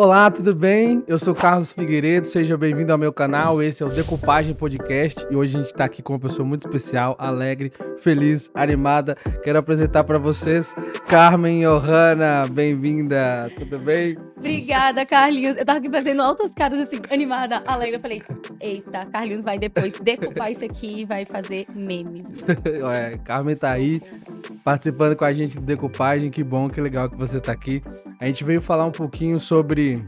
Olá, tudo bem? Eu sou Carlos Figueiredo, seja bem-vindo ao meu canal. Esse é o Decupagem Podcast e hoje a gente está aqui com uma pessoa muito especial, alegre, feliz, animada. Quero apresentar para vocês Carmen Johanna. Bem-vinda, tudo bem? Obrigada, Carlinhos. Eu tava aqui fazendo altas caras assim, animada, alegre. Eu falei, eita, Carlinhos vai depois decupar isso aqui e vai fazer memes. é, Carmen tá aí participando com a gente do Decupagem. Que bom, que legal que você tá aqui. A gente veio falar um pouquinho sobre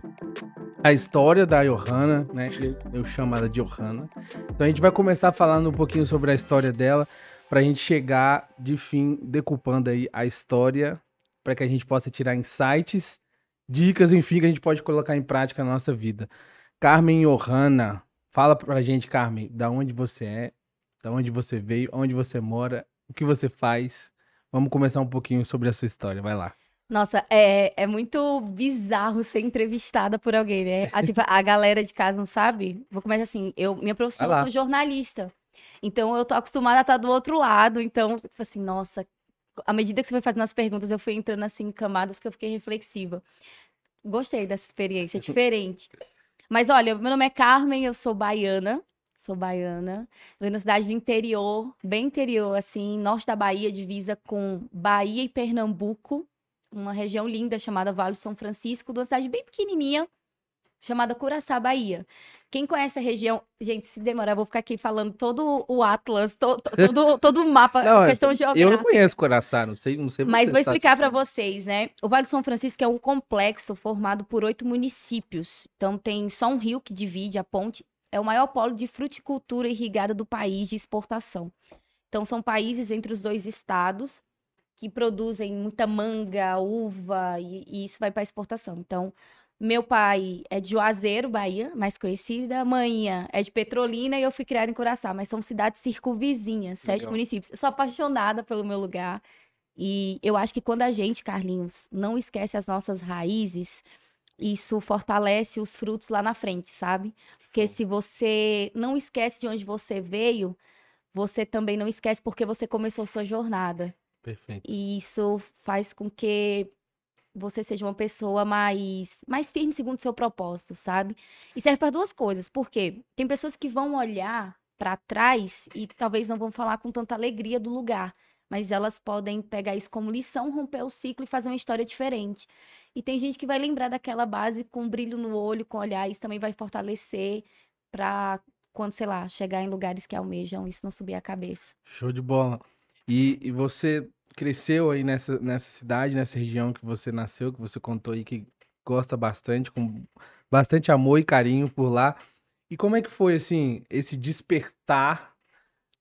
a história da Johanna, né? Eu, eu chamo ela de Johanna. Então a gente vai começar falando um pouquinho sobre a história dela, pra gente chegar de fim decupando aí a história, para que a gente possa tirar insights, dicas, enfim, que a gente pode colocar em prática na nossa vida. Carmen Johanna, fala pra gente, Carmen, da onde você é, da onde você veio, onde você mora, o que você faz. Vamos começar um pouquinho sobre a sua história, vai lá. Nossa, é, é muito bizarro ser entrevistada por alguém, né? A, tipo, a galera de casa não sabe. Vou começar assim, eu, minha profissão, eu sou jornalista. Então, eu tô acostumada a estar do outro lado. Então, tipo assim, nossa, à medida que você foi fazendo as perguntas, eu fui entrando assim em camadas que eu fiquei reflexiva. Gostei dessa experiência, é diferente. Mas olha, meu nome é Carmen, eu sou baiana. Sou baiana. Venho da cidade do interior, bem interior, assim, norte da Bahia, divisa com Bahia e Pernambuco uma região linda chamada Vale do São Francisco, de uma cidade bem pequenininha, chamada Curaçá, Bahia. Quem conhece a região, gente, se demorar, eu vou ficar aqui falando todo o Atlas, to- to- todo, todo o mapa, Não, questão eu geográfica. não conheço Coraçá, não sei, não sei Mas vou tá explicar para vocês, né? O Vale do São Francisco é um complexo formado por oito municípios. Então tem só um rio que divide a ponte. É o maior polo de fruticultura irrigada do país de exportação. Então são países entre os dois estados que produzem muita manga, uva e, e isso vai para exportação. Então meu pai é de Juazeiro, Bahia, mais conhecida. Manhã é de Petrolina e eu fui criada em Curaçá, mas são cidades circunvizinhas, sete Legal. municípios. Eu sou apaixonada pelo meu lugar. E eu acho que quando a gente, Carlinhos, não esquece as nossas raízes, isso fortalece os frutos lá na frente, sabe? Porque se você não esquece de onde você veio, você também não esquece porque você começou sua jornada. Perfeito. E isso faz com que você seja uma pessoa mais, mais firme segundo o seu propósito, sabe? E serve para duas coisas. Por quê? Tem pessoas que vão olhar para trás e talvez não vão falar com tanta alegria do lugar, mas elas podem pegar isso como lição, romper o ciclo e fazer uma história diferente. E tem gente que vai lembrar daquela base com um brilho no olho, com olhar, isso também vai fortalecer para quando, sei lá, chegar em lugares que almejam, isso não subir a cabeça. Show de bola. E, e você cresceu aí nessa, nessa cidade, nessa região que você nasceu, que você contou aí que gosta bastante, com bastante amor e carinho por lá. E como é que foi, assim, esse despertar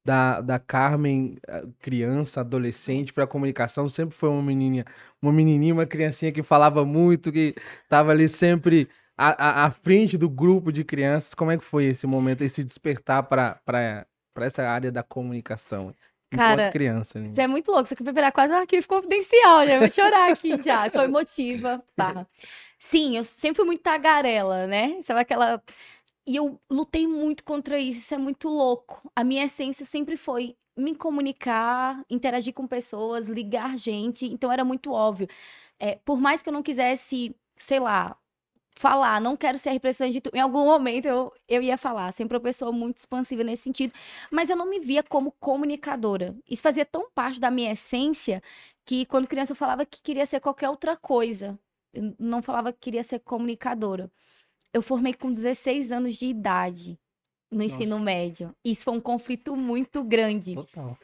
da, da Carmen, eh, criança, adolescente, para comunicação? Sempre foi uma menininha, uma menininha, uma criancinha que falava muito, que estava ali sempre à, à, à frente do grupo de crianças. Como é que foi esse momento, esse despertar para essa área da comunicação? Cara, criança, né? Você é muito louco, isso aqui vai virar quase um arquivo confidencial, né? Eu vou chorar aqui já, sou emotiva. Barra. Sim, eu sempre fui muito tagarela, né? Sabe aquela. E eu lutei muito contra isso, isso é muito louco. A minha essência sempre foi me comunicar, interagir com pessoas, ligar gente, então era muito óbvio. É, por mais que eu não quisesse, sei lá, falar, não quero ser representante de tudo. Em algum momento eu, eu ia falar, sempre uma pessoa muito expansiva nesse sentido, mas eu não me via como comunicadora. Isso fazia tão parte da minha essência que quando criança eu falava que queria ser qualquer outra coisa. Eu não falava que queria ser comunicadora. Eu formei com 16 anos de idade no ensino Nossa. médio. Isso foi um conflito muito grande. Total.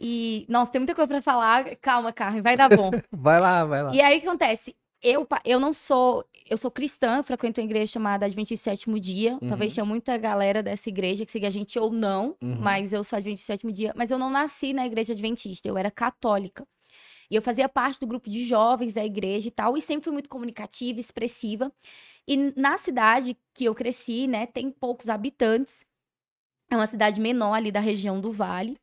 E, nossa, tem muita coisa pra falar. Calma, Carmen, vai dar bom. Vai lá, vai lá. E aí o que acontece? Eu, eu não sou. Eu sou cristã, frequento uma igreja chamada Adventista Sétimo Dia. Talvez Uhum. tenha muita galera dessa igreja que siga a gente ou não, Uhum. mas eu sou Adventista Sétimo Dia. Mas eu não nasci na igreja Adventista, eu era católica. E eu fazia parte do grupo de jovens da igreja e tal, e sempre fui muito comunicativa, expressiva. E na cidade que eu cresci, né, tem poucos habitantes. É uma cidade menor ali da região do Vale.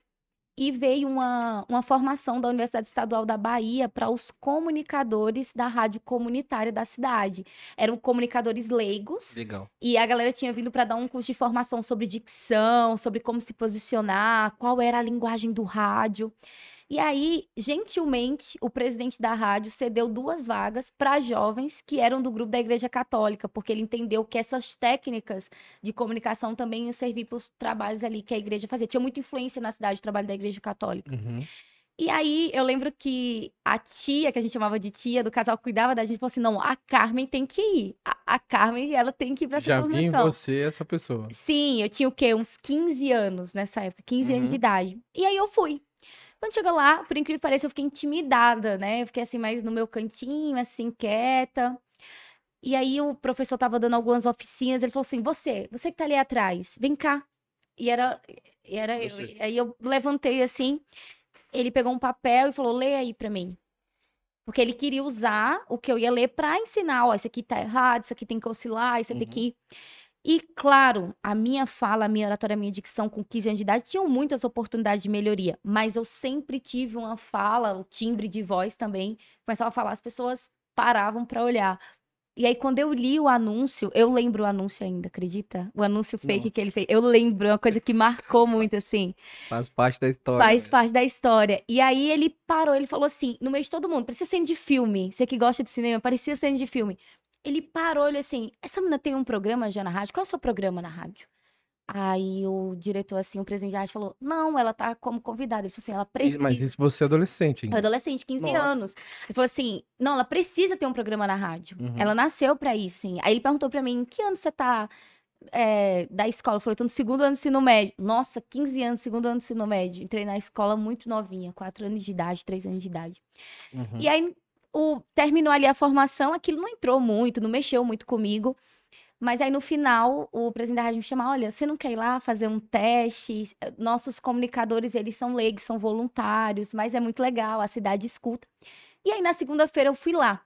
E veio uma, uma formação da Universidade Estadual da Bahia para os comunicadores da rádio comunitária da cidade. Eram comunicadores leigos Legal. e a galera tinha vindo para dar um curso de formação sobre dicção, sobre como se posicionar, qual era a linguagem do rádio. E aí, gentilmente, o presidente da rádio cedeu duas vagas para jovens que eram do grupo da Igreja Católica, porque ele entendeu que essas técnicas de comunicação também iam servir para os trabalhos ali que a igreja fazia. Tinha muita influência na cidade o trabalho da Igreja Católica. Uhum. E aí, eu lembro que a tia, que a gente chamava de tia do casal cuidava da gente, falou assim: não, a Carmen tem que ir. A, a Carmen, ela tem que ir pra essa Já vi em formação. você essa pessoa. Sim, eu tinha o quê? Uns 15 anos nessa época, 15 anos Uhum. de idade. E aí eu fui. Quando chegou lá, por incrível que pareça, eu fiquei intimidada, né? Eu fiquei assim, mais no meu cantinho, assim, quieta. E aí o professor tava dando algumas oficinas, ele falou assim: Você, você que tá ali atrás, vem cá. E era, e era eu. Aí eu levantei assim, ele pegou um papel e falou: Lê aí pra mim. Porque ele queria usar o que eu ia ler pra ensinar, ó, isso aqui tá errado, isso aqui tem que oscilar, isso aqui tem Uhum. que e, claro, a minha fala, a minha oratória, a minha dicção com 15 anos de idade tinham muitas oportunidades de melhoria, mas eu sempre tive uma fala, o timbre de voz também. Começava a falar, as pessoas paravam para olhar. E aí, quando eu li o anúncio, eu lembro o anúncio ainda, acredita? O anúncio fake Nossa. que ele fez. Eu lembro, é uma coisa que marcou muito, assim. Faz parte da história. Faz parte da história. E aí ele parou, ele falou assim, no meio de todo mundo, parecia cena de filme. Você que gosta de cinema, parecia cena de filme. Ele parou, ele assim, essa menina tem um programa já na rádio? Qual é o seu programa na rádio? Aí o diretor, assim, o presidente da rádio falou, não, ela tá como convidada. Ele falou assim, ela precisa. Mas isso você é adolescente, ainda. adolescente, 15 Nossa. anos. Ele falou assim: não, ela precisa ter um programa na rádio. Uhum. Ela nasceu pra isso, sim. Aí ele perguntou pra mim: em que ano você tá é, da escola? Eu falei: tô no segundo ano do ensino médio. Nossa, 15 anos, segundo ano do ensino médio. Entrei na escola muito novinha, 4 anos de idade, 3 anos de idade. Uhum. E aí o, terminou ali a formação, aquilo não entrou muito, não mexeu muito comigo. Mas aí no final, o presidente da rádio me chamou, olha, você não quer ir lá fazer um teste? Nossos comunicadores, eles são leigos, são voluntários, mas é muito legal, a cidade escuta. E aí na segunda-feira eu fui lá.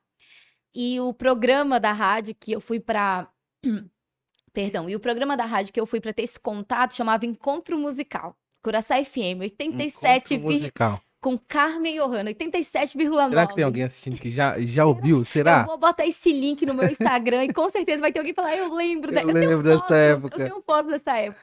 E o programa da rádio que eu fui pra... Perdão, e o programa da rádio que eu fui pra ter esse contato chamava Encontro Musical. Curaçá FM, 87, Encontro musical. Com Carmen Johanna, 87,9. Será que tem alguém assistindo que já, já ouviu? Eu Será? vou botar esse link no meu Instagram e com certeza vai ter alguém falar, eu lembro. da- Eu lembro dessa fotos, época. Eu tenho fotos dessa época.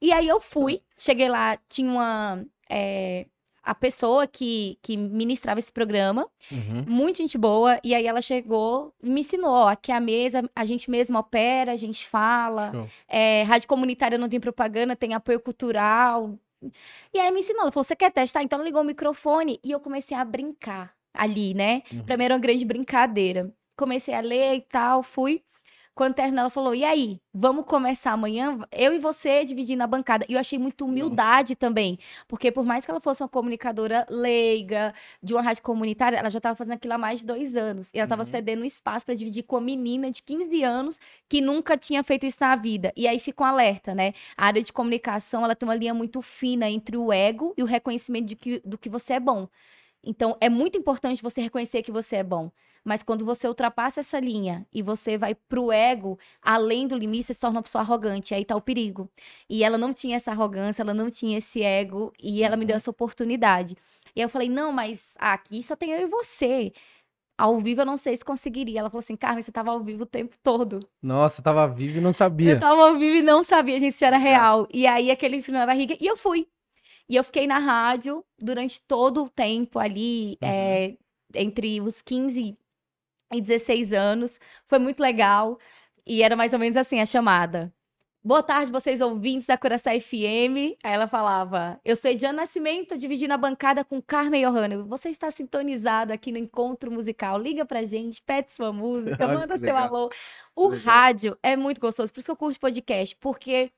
E aí eu fui, cheguei lá, tinha uma... é, a pessoa que, que ministrava esse programa, Uhum. muito gente boa, e aí ela chegou e me ensinou, ó, aqui é a mesa, a gente mesmo opera, a gente fala, é, rádio comunitária não tem propaganda, tem apoio cultural. E aí me ensinou, ela falou, você quer testar? Então ligou o microfone e eu comecei a brincar ali, né? Uhum. Pra mim era uma grande brincadeira. Comecei a ler e tal, fui. Quando terminou, ela falou: E aí, vamos começar amanhã? Eu e você dividindo a bancada. E eu achei muito humildade também. Porque por mais que ela fosse uma comunicadora leiga, de uma rádio comunitária, ela já estava fazendo aquilo há mais de dois anos. E ela estava Uhum. cedendo um espaço para dividir com uma menina de 15 anos que nunca tinha feito isso na vida. E aí fica um alerta, né? A área de comunicação, ela tem uma linha muito fina entre o ego e o reconhecimento de que, do que você é bom. Então, é muito importante você reconhecer que você é bom. Mas quando você ultrapassa essa linha e você vai pro ego, além do limite, você se torna uma pessoa arrogante. Aí tá o perigo. E ela não tinha essa arrogância, ela não tinha esse ego, e ela me deu essa oportunidade. E aí eu falei, não, mas aqui só tem eu e você. Ao vivo eu não sei se conseguiria. Ela falou assim, Carmen, você tava ao vivo o tempo todo. Nossa, tava vivo e não Eu sabia. tava ao vivo e não sabia, gente, se era real. E aí, aquele frio na barriga, e eu fui. E eu fiquei na rádio durante todo o tempo ali, Uhum. é, entre os 15 e 16 anos. Foi muito legal. E era mais ou menos assim a chamada. Boa tarde, vocês ouvintes da Curaçá FM. Aí ela falava: Eu sou Ediana Nascimento, dividindo a bancada com Carmen Johanna. Você está sintonizado aqui no encontro musical. Liga pra gente, pede sua música, manda seu alô. O Legal. rádio é muito gostoso, por isso que eu curto podcast, porque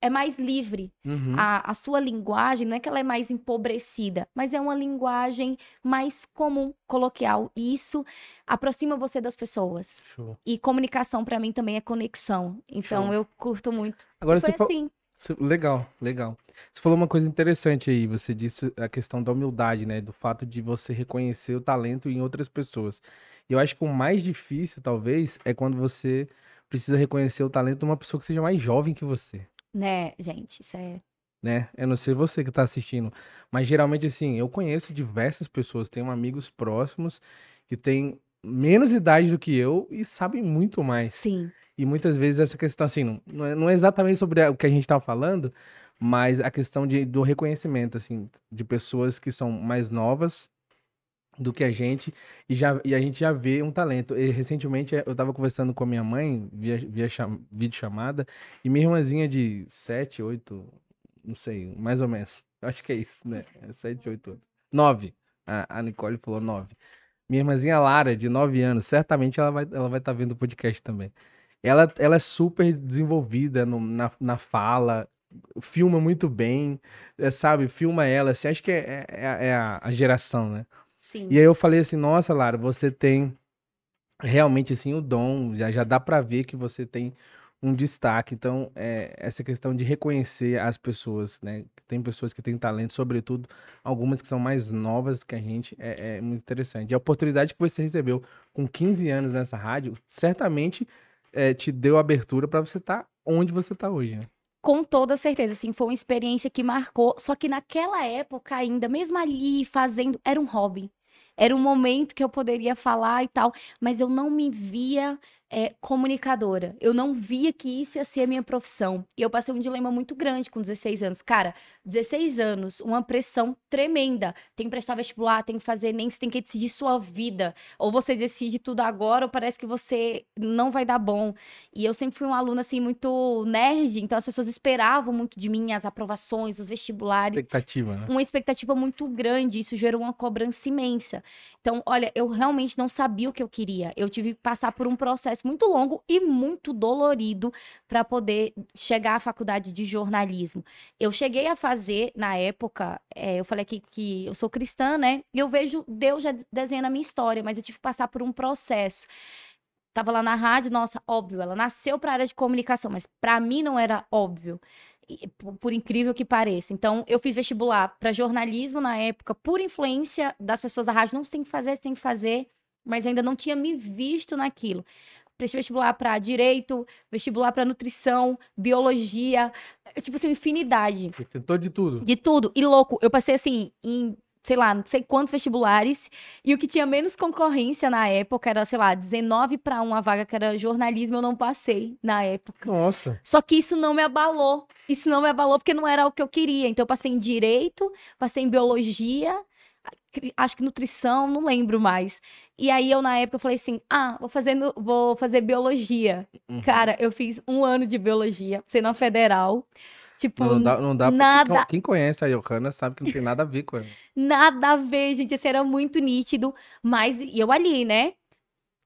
é mais livre. Uhum. A, a sua linguagem não é que ela é mais empobrecida, mas é uma linguagem mais comum, coloquial. E isso aproxima você das pessoas. Show. E comunicação pra mim também é conexão. Então Show. eu curto muito. Agora foi você falou. assim. Legal, legal. Você falou uma coisa interessante aí, você disse a questão da humildade, né? Do fato de você reconhecer o talento em outras pessoas. E eu acho que o mais difícil, talvez, é quando você precisa reconhecer o talento de uma pessoa que seja mais jovem que você, Né, gente, isso é. né? Eu não sei você que tá assistindo, mas geralmente, assim, eu conheço diversas pessoas, tenho amigos próximos que têm menos idade do que eu e sabem muito mais. Sim. E muitas vezes essa questão, assim, não é, não é exatamente sobre o que a gente tá falando, mas a questão de, do reconhecimento, assim, de pessoas que são mais novas do que a gente e, já, e a gente já vê um talento. E, recentemente eu tava conversando com a minha mãe via, via cham, vídeo chamada e minha irmãzinha de 7, 8, não sei, mais ou menos. Acho que é isso, né? 7, 8, 8. 9. A, a Nicole falou 9. Minha irmãzinha Lara, de 9 anos, certamente ela vai estar ela vai tá vendo o podcast também. Ela, ela é super desenvolvida no, na, na fala, filma muito bem, é, sabe? Filma ela, assim, acho que é, é, é a, a geração, né? Sim. E aí eu falei assim, nossa, Lara, você tem realmente assim o dom, já, já dá para ver que você tem um destaque. Então, é, essa questão de reconhecer as pessoas, né? Tem pessoas que têm talento, sobretudo algumas que são mais novas que a gente, é, é muito interessante. E a oportunidade que você recebeu com 15 anos nessa rádio, certamente é, te deu abertura para você estar tá onde você está hoje, né? Com toda certeza, assim, foi uma experiência que marcou. Só que naquela época ainda, mesmo ali fazendo, era um hobby. Era um momento que eu poderia falar e tal, mas eu não me via é, comunicadora. Eu não via que isso ia ser a minha profissão. E eu passei um dilema muito grande com 16 anos. Cara, 16 anos, uma pressão tremenda. Tem que prestar vestibular, tem que fazer nem, você tem que decidir sua vida. Ou você decide tudo agora, ou parece que você não vai dar bom. E eu sempre fui uma aluna, assim, muito nerd, então as pessoas esperavam muito de mim, as aprovações, os vestibulares. Expectativa, né? Uma expectativa muito grande, isso gerou uma cobrança imensa. Então, olha, eu realmente não sabia o que eu queria. Eu tive que passar por um processo muito longo e muito dolorido para poder chegar à faculdade de jornalismo. Eu cheguei a fazer, na época, é, eu falei aqui que eu sou cristã, né? E eu vejo Deus já desenhando a minha história, mas eu tive que passar por um processo. Tava lá na rádio, nossa, óbvio, ela nasceu para a área de comunicação, mas para mim não era óbvio por incrível que pareça. Então, eu fiz vestibular para jornalismo na época, por influência das pessoas da rádio. Não, você tem que fazer, você tem que fazer. Mas eu ainda não tinha me visto naquilo prestei vestibular para direito, vestibular para nutrição, biologia, é, tipo assim, infinidade. Você tentou de tudo. De tudo. E louco, eu passei assim em sei lá, não sei quantos vestibulares, e o que tinha menos concorrência na época era, sei lá, 19 para uma vaga que era jornalismo, eu não passei na época. Nossa. Só que isso não me abalou. Isso não me abalou porque não era o que eu queria. Então eu passei em direito, passei em biologia, acho que nutrição, não lembro mais. E aí eu na época eu falei assim: "Ah, vou fazer vou fazer biologia". Uhum. Cara, eu fiz um ano de biologia, sendo na federal. Tipo, não dá, não dá nada. Quem conhece a Johanna sabe que não tem nada a ver com ela. nada a ver, gente. Esse era muito nítido. Mas eu ali, né?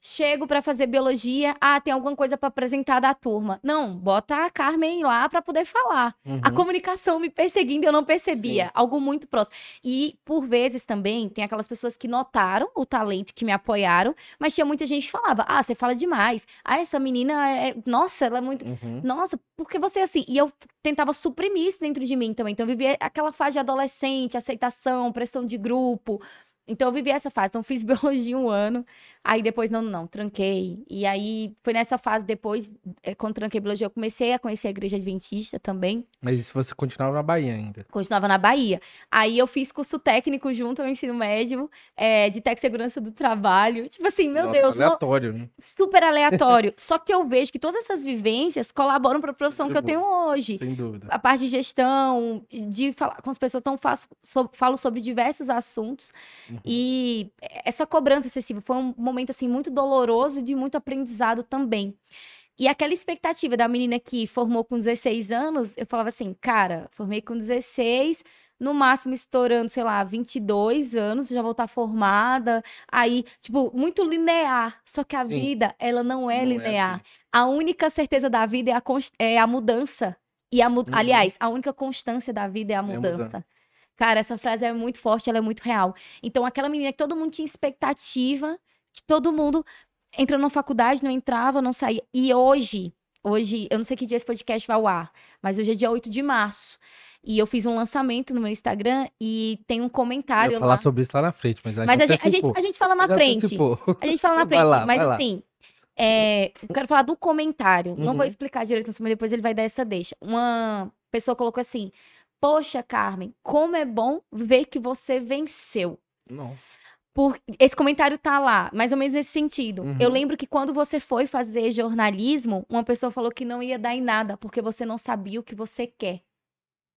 Chego para fazer biologia, ah, tem alguma coisa para apresentar da turma. Não, bota a Carmen lá para poder falar. Uhum. A comunicação me perseguindo, eu não percebia, Sim. algo muito próximo. E por vezes também tem aquelas pessoas que notaram o talento, que me apoiaram, mas tinha muita gente que falava: "Ah, você fala demais. Ah, essa menina é, nossa, ela é muito, uhum. nossa, porque você é assim?" E eu tentava suprimir isso dentro de mim também. Então eu vivia aquela fase de adolescente, aceitação, pressão de grupo. Então eu vivi essa fase. Então fiz biologia um ano, aí depois não, não, tranquei. E aí foi nessa fase depois, é, quando tranquei biologia, eu comecei a conhecer a igreja adventista também. Mas isso você continuava na Bahia ainda? Continuava na Bahia. Aí eu fiz curso técnico junto ao ensino médio, é, de tech segurança do trabalho. Tipo assim, meu Nossa, Deus. aleatório, né? Super aleatório. Só que eu vejo que todas essas vivências colaboram para a profissão que eu tenho hoje. Sem dúvida. A parte de gestão, de falar com as pessoas, então faço, so, falo sobre diversos assuntos. Uhum. E essa cobrança excessiva foi um momento assim muito doloroso e de muito aprendizado também. E aquela expectativa da menina que formou com 16 anos, eu falava assim, cara, formei com 16, no máximo estourando, sei lá, 22 anos, já vou estar formada. Aí, tipo, muito linear. Só que a Sim. vida, ela não é não é linear. É assim. A única certeza da vida é a, é a mudança. E a, uhum. aliás, a única constância da vida é a mudança. É a mudança. Cara, essa frase é muito forte, ela é muito real. Então, aquela menina que todo mundo tinha expectativa, que todo mundo entrou na faculdade, não entrava, não saía. E hoje, hoje, eu não sei que dia esse podcast vai ao ar, mas hoje é dia 8 de março. E eu fiz um lançamento no meu Instagram e tem um comentário. Eu ia falar lá. sobre isso lá na frente, mas a, mas a, gente, a, gente, a gente fala na frente. A gente fala na frente. Lá, mas assim, é, eu quero falar do comentário. Uhum. Não vou uhum. explicar direito, mas depois ele vai dar essa deixa. Uma pessoa colocou assim: Poxa, Carmen, como é bom ver que você venceu. Nossa. Por... Esse comentário tá lá, mais ou menos nesse sentido. Uhum. Eu lembro que quando você foi fazer jornalismo, uma pessoa falou que não ia dar em nada, porque você não sabia o que você quer.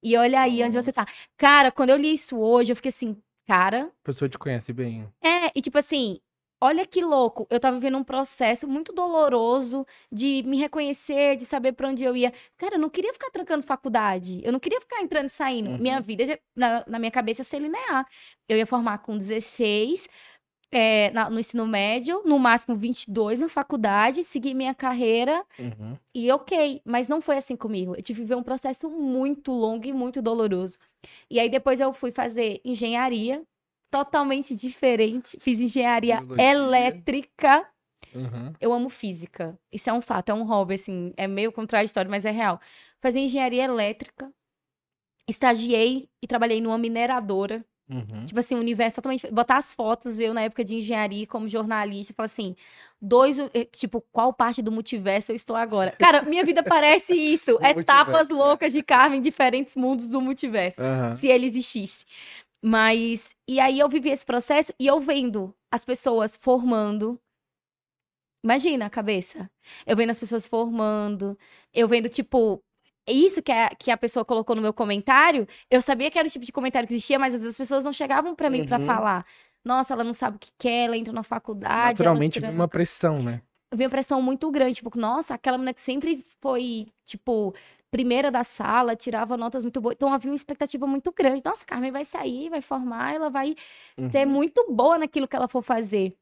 E olha aí onde você tá. Cara, quando eu li isso hoje, eu fiquei assim, cara. A pessoa te conhece bem. É, e tipo assim, olha que louco. Eu tava vivendo um processo muito doloroso de me reconhecer, de saber pra onde eu ia. Cara, eu não queria ficar trancando faculdade. Eu não queria ficar entrando e saindo. Uhum. Minha vida, na, na minha cabeça, ia ser linear. Eu ia formar com 16, é, na- no ensino médio, no máximo 22 na faculdade, seguir minha carreira Uhum. e ok. Mas não foi assim comigo. Eu tive que viver um processo muito longo e muito doloroso. E aí depois eu fui fazer engenharia, totalmente diferente. Fiz engenharia Biologia. elétrica. Uhum. Eu amo física. Isso é um fato, é um hobby, assim. É meio contraditório, mas é real. Fazer engenharia elétrica. Estagiei e trabalhei numa mineradora. Uhum. Tipo assim, um universo totalmente. Botar as fotos, eu na época de engenharia como jornalista, falar assim, dois. eh, Tipo, qual parte do multiverso eu estou agora? Cara, minha vida parece isso. O Etapas multiverso. loucas de Carmen em diferentes mundos do multiverso. Aham. Se ele existisse. Mas. E aí eu vivi esse processo e eu vendo as pessoas formando. Imagina a cabeça. Eu vendo as pessoas formando. Eu vendo, tipo. Isso que a, que a pessoa colocou no meu comentário, eu sabia que era o tipo de comentário que existia, mas às vezes as pessoas não chegavam pra mim pra Uhum. falar. Nossa, ela não sabe o que quer, ela entra na faculdade. Naturalmente tranca." uma pressão, né? eu vi uma pressão muito grande, tipo, nossa, aquela menina que sempre foi, tipo, primeira da sala, tirava notas muito boas. Então havia uma expectativa muito grande. Nossa, Carmen vai sair, vai formar, ela vai ser Uhum. muito boa naquilo que ela for fazer.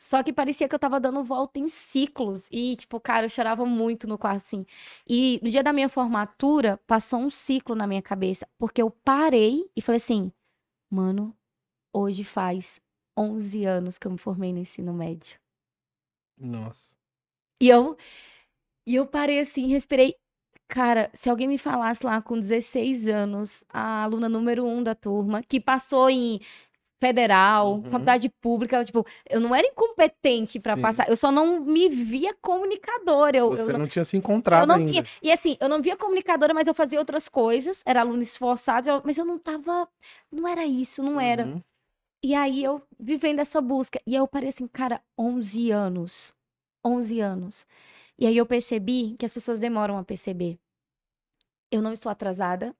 Só que parecia que eu tava dando volta em ciclos. E, tipo, cara, eu chorava muito no quarto, assim. E no dia da minha formatura, passou um ciclo na minha cabeça. Porque eu parei e falei assim, mano, hoje faz 11 anos que eu me formei no ensino médio. Nossa. E eu, e eu parei assim, respirei. Cara, se alguém me falasse lá com 16 anos, a aluna número um da turma, que passou em federal, Uhum. faculdade pública, tipo, eu não era incompetente pra Sim. passar, eu só não me via comunicadora. Eu, Você eu não, não tinha se eu encontrado não ainda. via. E assim, eu não via comunicadora, mas eu fazia outras coisas, era aluna esforçada, eu- mas eu não tava. Não era isso, não era. Uhum. E aí eu vivendo essa busca. E aí eu parei assim, cara, 11 anos. 11 anos. E aí eu percebi que as pessoas demoram a perceber. Eu não estou atrasada.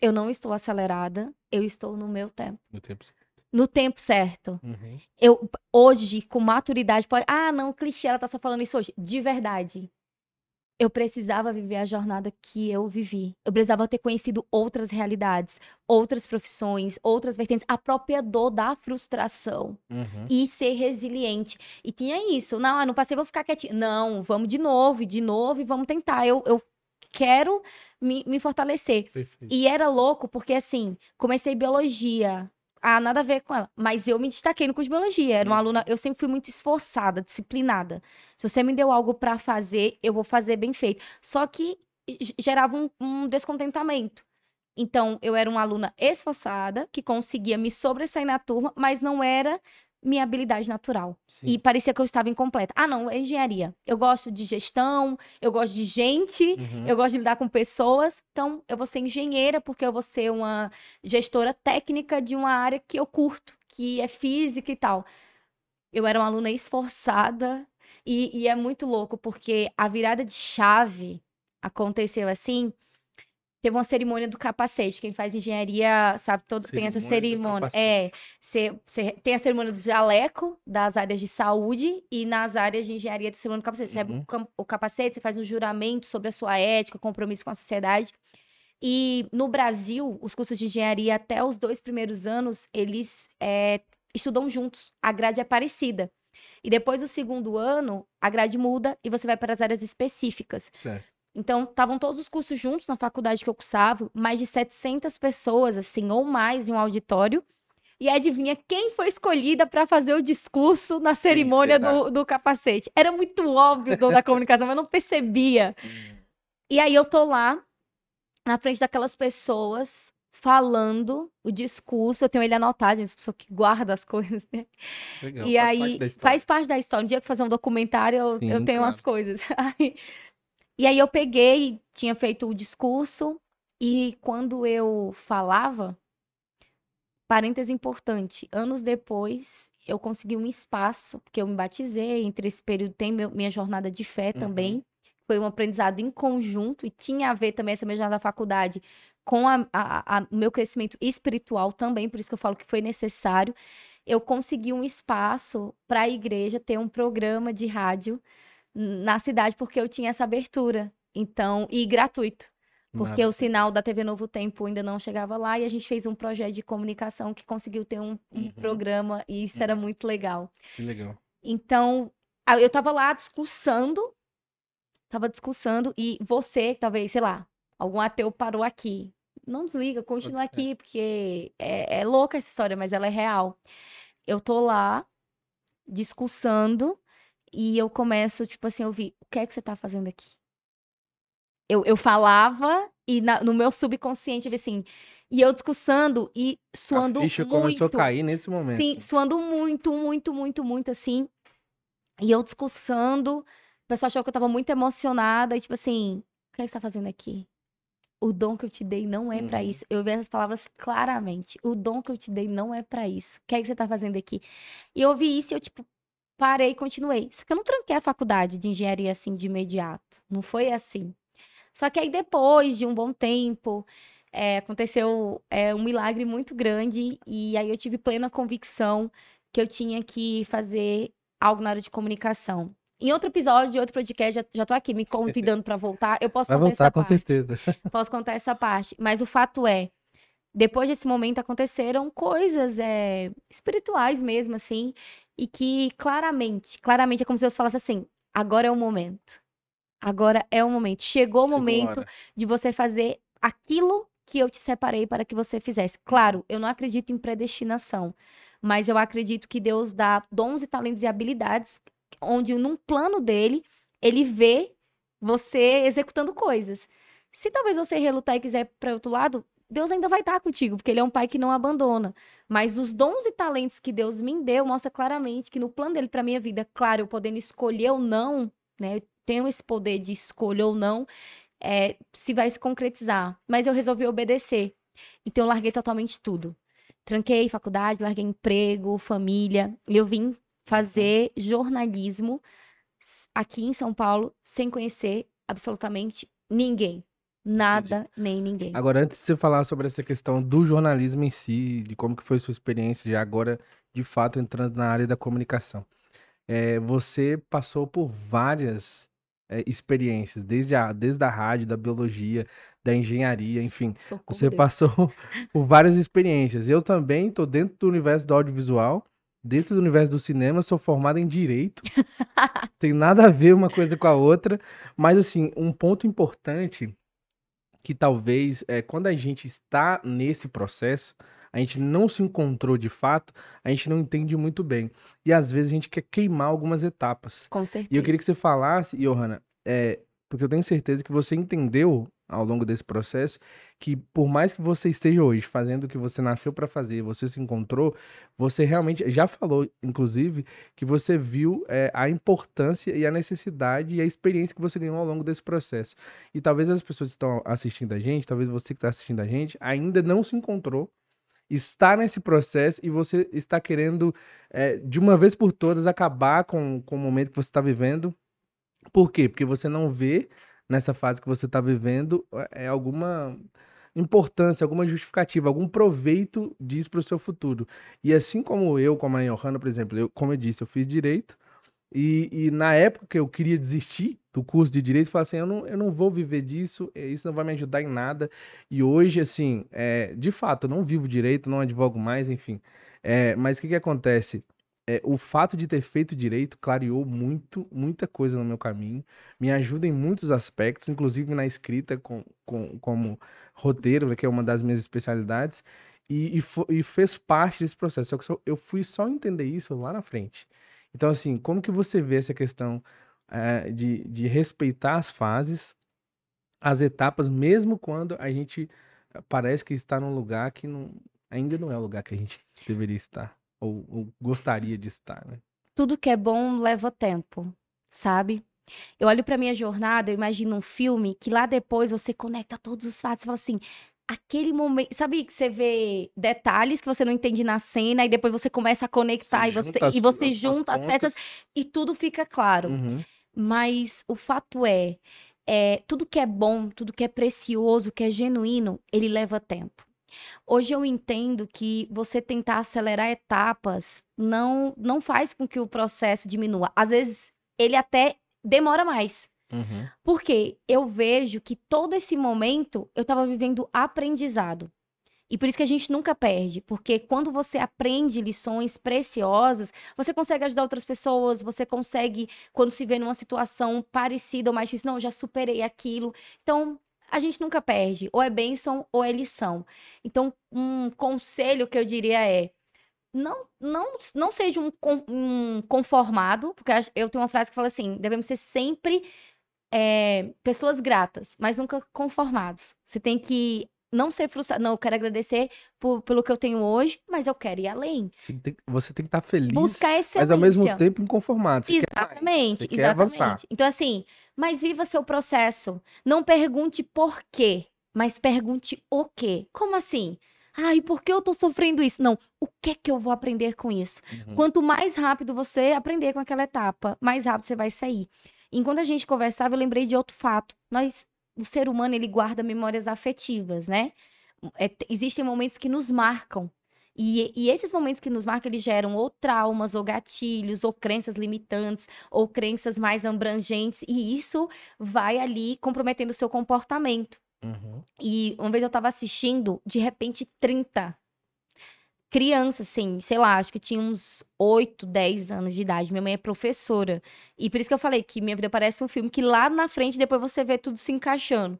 Eu não estou acelerada. Eu estou no meu tempo. No tempo certo. No tempo certo. Uhum. Eu, hoje, com maturidade, pode. Ah, não, clichê, ela tá só falando isso hoje. De verdade. Eu precisava viver a jornada que eu vivi. Eu precisava ter conhecido outras realidades, outras profissões, outras vertentes, a própria dor da frustração Uhum. e ser resiliente. E tinha isso. Não, eu não passei, vou ficar quietinha. Não, vamos de novo, de novo, e vamos tentar. Eu, eu quero me, me fortalecer. Perfeito. E era louco, porque assim, comecei biologia. Ah, nada a ver com ela. Mas eu me destaquei no curso de biologia. Era uma Uhum. aluna, eu sempre fui muito esforçada, disciplinada. Se você me deu algo pra fazer, eu vou fazer bem feito. Só que gerava um, um descontentamento. Então, eu era uma aluna esforçada, que conseguia me sobressair na turma, mas não era minha habilidade natural. Sim. E parecia que eu estava incompleta. Ah, não, é engenharia. Eu gosto de gestão, eu gosto de gente, Uhum. eu gosto de lidar com pessoas, então eu vou ser engenheira porque eu vou ser uma gestora técnica de uma área que eu curto, que é física e tal. Eu era uma aluna esforçada e, e é muito louco porque a virada de chave aconteceu assim. Teve uma cerimônia do capacete. Quem faz engenharia sabe, todo, tem essa Cerimônia cerimônia. É. Cê, cê tem a cerimônia do jaleco, das áreas de saúde, e nas áreas de engenharia tem a cerimônia do capacete. Você recebe Uhum. o cam- o capacete, você faz um juramento sobre a sua ética, compromisso com a sociedade. E no Brasil, os cursos de engenharia, até os dois primeiros anos, eles é, estudam juntos. A grade é parecida. E depois do segundo ano, a grade muda e você vai para as áreas específicas. Certo. Então, estavam todos os cursos juntos na faculdade que eu cursava, mais de 700 pessoas, assim, ou mais em um auditório. E adivinha quem foi escolhida para fazer o discurso na cerimônia do, do capacete? Era muito óbvio da comunicação, mas eu não percebia. E aí eu tô lá, na frente daquelas pessoas, falando o discurso. Eu tenho ele anotado, essa pessoa que guarda as coisas, né? Legal. E faz aí, parte faz parte da história. Um dia que eu fazer um documentário, eu, Sim, eu tenho claro. umas coisas. Aí- e aí eu peguei, tinha feito o discurso, e quando eu falava, parêntese importante. Anos depois, eu consegui um espaço, porque eu me batizei. Entre esse período tem meu, minha jornada de fé Uhum. também. Foi um aprendizado em conjunto e tinha a ver também essa minha jornada da faculdade com o meu crescimento espiritual também, por isso que eu falo que foi necessário. Eu consegui um espaço para a igreja ter um programa de rádio na cidade, porque eu tinha essa abertura. Então, e gratuito. Porque Maravilha. o sinal da TV Novo Tempo ainda não chegava lá e a gente fez um projeto de comunicação que conseguiu ter um, um Uhum. programa e isso era muito legal. Que legal. Então, eu tava lá discursando, tava discursando e você, talvez, sei lá, algum ateu parou aqui. Não desliga, continua aqui, porque é, é louca essa história, mas ela é real. Eu tô lá discursando e eu começo, tipo assim, a ouvir, o que é que você tá fazendo aqui? Eu, eu falava e na- no meu subconsciente, assim, e eu discursando e suando a ficha muito. começou a cair nesse momento. Sim, suando muito, muito, muito, muito assim. E eu discursando, o pessoal achou que eu tava muito emocionada, e tipo assim, o que é que você tá fazendo aqui? O dom que eu te dei não é pra Uhum. isso. Eu vi essas palavras claramente. O dom que eu te dei não é pra isso. O que é que você tá fazendo aqui? E eu ouvi isso e eu, tipo, parei e continuei. Só que eu não tranquei a faculdade de engenharia assim de imediato. Não foi assim. Só que aí depois de um bom tempo, é, aconteceu é, um milagre muito grande e aí eu tive plena convicção que eu tinha que fazer algo na área de comunicação. Em outro episódio de outro podcast, já, já tô aqui me convidando pra voltar, eu posso Vai contar voltar essa com parte. certeza. Posso contar essa parte. Mas o fato é, depois desse momento aconteceram coisas é, espirituais mesmo, assim, e que claramente, claramente é como se Deus falasse assim: agora é o momento. Agora é o momento. Chegou o Chegou momento de você fazer aquilo que eu te separei para que você fizesse. Claro, eu não acredito em predestinação, mas eu acredito que Deus dá dons e talentos e habilidades onde num plano dele, ele vê você executando coisas. Se talvez você relutar e quiser para outro lado, Deus ainda vai estar contigo, porque ele é um pai que não abandona. Mas os dons e talentos que Deus me deu mostra claramente que no plano dele para minha vida, claro, eu podendo escolher ou não, né? Eu tenho esse poder de escolher ou não, é, se vai se concretizar. Mas eu resolvi obedecer. Então eu larguei totalmente tudo. Tranquei faculdade, larguei emprego, família. E eu vim fazer jornalismo aqui em São Paulo sem conhecer absolutamente ninguém. Nada, nem ninguém. Agora, antes de você falar sobre essa questão do jornalismo em si, de como que foi sua experiência, já agora, de fato, entrando na área da comunicação. É, você passou por várias é, experiências, desde a, desde a rádio, da biologia, da engenharia, enfim. Socorro, Você Deus. passou por várias experiências. Eu também estou dentro do universo do audiovisual, dentro do universo do cinema, sou formado em direito. Tem nada a ver uma coisa com a outra, mas assim, um ponto importante que talvez é quando a gente está nesse processo, a gente não se encontrou de fato, a gente não entende muito bem. E às vezes a gente quer queimar algumas etapas. Com certeza. E eu queria que você falasse, Johanna, é, porque eu tenho certeza que você entendeu ao longo desse processo que por mais que você esteja hoje fazendo o que você nasceu para fazer, você se encontrou, você realmente já falou, inclusive, que você viu é, a importância e a necessidade e a experiência que você ganhou ao longo desse processo. E talvez as pessoas que estão assistindo a gente, talvez você que está assistindo a gente, ainda não se encontrou, está nesse processo e você está querendo, é, de uma vez por todas, acabar com, com o momento que você está vivendo. Por quê? Porque você não vê nessa fase que você está vivendo é, alguma importância, alguma justificativa, algum proveito disso para o seu futuro. E assim como eu, como a Johanna, por exemplo, eu, como eu disse, eu fiz direito. E, e na época que eu queria desistir do curso de direito, eu falei assim, eu não, eu não vou viver disso, eh, isso não vai me ajudar em nada. E hoje, assim, é, de fato, eu não vivo direito, não advogo mais, enfim. É, mas o que que acontece? É, o fato de ter feito direito clareou muito, muita coisa no meu caminho, me ajuda em muitos aspectos, inclusive na escrita com, com, como roteiro, que é uma das minhas especialidades, e, e, e fez parte desse processo. Só que só- eu fui só entender isso lá na frente. Então, assim, como que você vê essa questão eh, de, de respeitar as fases, as etapas, mesmo quando a gente eh, parece que está num lugar que não, ainda não é o lugar que a gente deveria estar, ou, ou gostaria de estar, né? Tudo que é bom leva tempo, sabe? Eu olho pra minha jornada, eu imagino um filme que lá depois você conecta todos os fatos e fala assim: aquele momento. Sabe que você vê detalhes que você não entende na cena e depois você começa a conectar e você, as- e você as junta as pontas. peças e tudo fica claro. Uhum. Mas o fato é, é, tudo que é bom, tudo que é precioso, que é genuíno, ele leva tempo. Hoje eu entendo que você tentar acelerar etapas não, não faz com que o processo diminua. Às vezes ele até demora mais. Uhum. Porque eu vejo que todo esse momento eu estava vivendo aprendizado. E por isso que a gente nunca perde, porque quando você aprende lições preciosas, você consegue ajudar outras pessoas, você consegue, quando se vê numa situação parecida ou mais difícil, não, eu já superei aquilo. Então, a gente nunca perde, ou é bênção ou é lição. Então, um conselho que eu diria é: não, não, não seja um, con- conformado, porque eu tenho uma frase que fala assim: devemos ser sempre é, pessoas gratas, mas nunca conformados. Você tem que não ser frustrado. Não, eu quero agradecer por- pelo que eu tenho hoje, mas eu quero ir além. Você tem, você tem que estar feliz, Buscar excelência. mas ao mesmo tempo inconformado. Você quer Exatamente, quer exatamente. avançar. Então, assim, mas viva seu processo. Não pergunte por quê, mas pergunte o quê. Como assim? Ai, por que eu tô sofrendo isso? Não, o que é que eu vou aprender com isso? Uhum. Quanto mais rápido você aprender com aquela etapa, mais rápido você vai sair. Enquanto a gente conversava, eu lembrei de outro fato. Nós, o ser humano, ele guarda memórias afetivas, né? É, existem momentos que nos marcam. E, e esses momentos que nos marcam, eles geram ou traumas, ou gatilhos, ou crenças limitantes, ou crenças mais abrangentes. E isso vai ali comprometendo o seu comportamento. Uhum. E uma vez eu tava assistindo, de repente, 30 crianças, assim, sei lá, acho que tinha uns 8, 10 anos de idade. Minha mãe é professora. E por isso que eu falei que minha vida parece um filme que lá na frente depois você vê tudo se encaixando.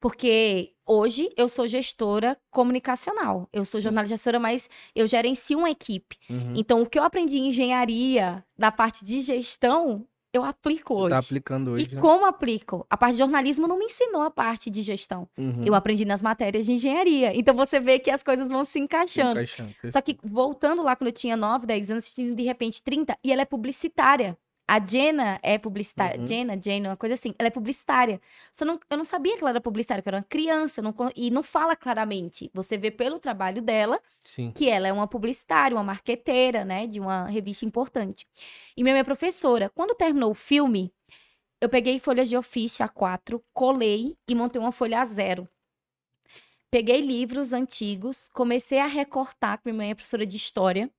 Porque hoje eu sou gestora comunicacional. Eu sou jornalista gestora, mas eu gerencio uma equipe. Uhum. Então, o que eu aprendi em engenharia, na parte de gestão, eu aplico Você hoje. tá aplicando hoje, E né? como aplico? A parte de jornalismo não me ensinou a parte de gestão. Uhum. Eu aprendi nas matérias de engenharia. Então você vê que as coisas vão se Se encaixando. encaixando. Só que voltando lá quando eu tinha 9, 10 anos, tinha de repente 30, e ela é publicitária. A Jenna é publicitária. Uhum. Jenna, Jane, uma coisa assim. Ela é publicitária. Só não, eu não sabia que ela era publicitária, que eu era uma criança. não e não fala claramente. Você vê pelo trabalho dela Sim. que ela é uma publicitária, uma marqueteira, né, de uma revista importante. E minha, minha professora, quando terminou o filme, eu peguei folhas de ofício A4, colei e montei uma folha A0. Peguei livros antigos, comecei a recortar, porque minha mãe é professora de história.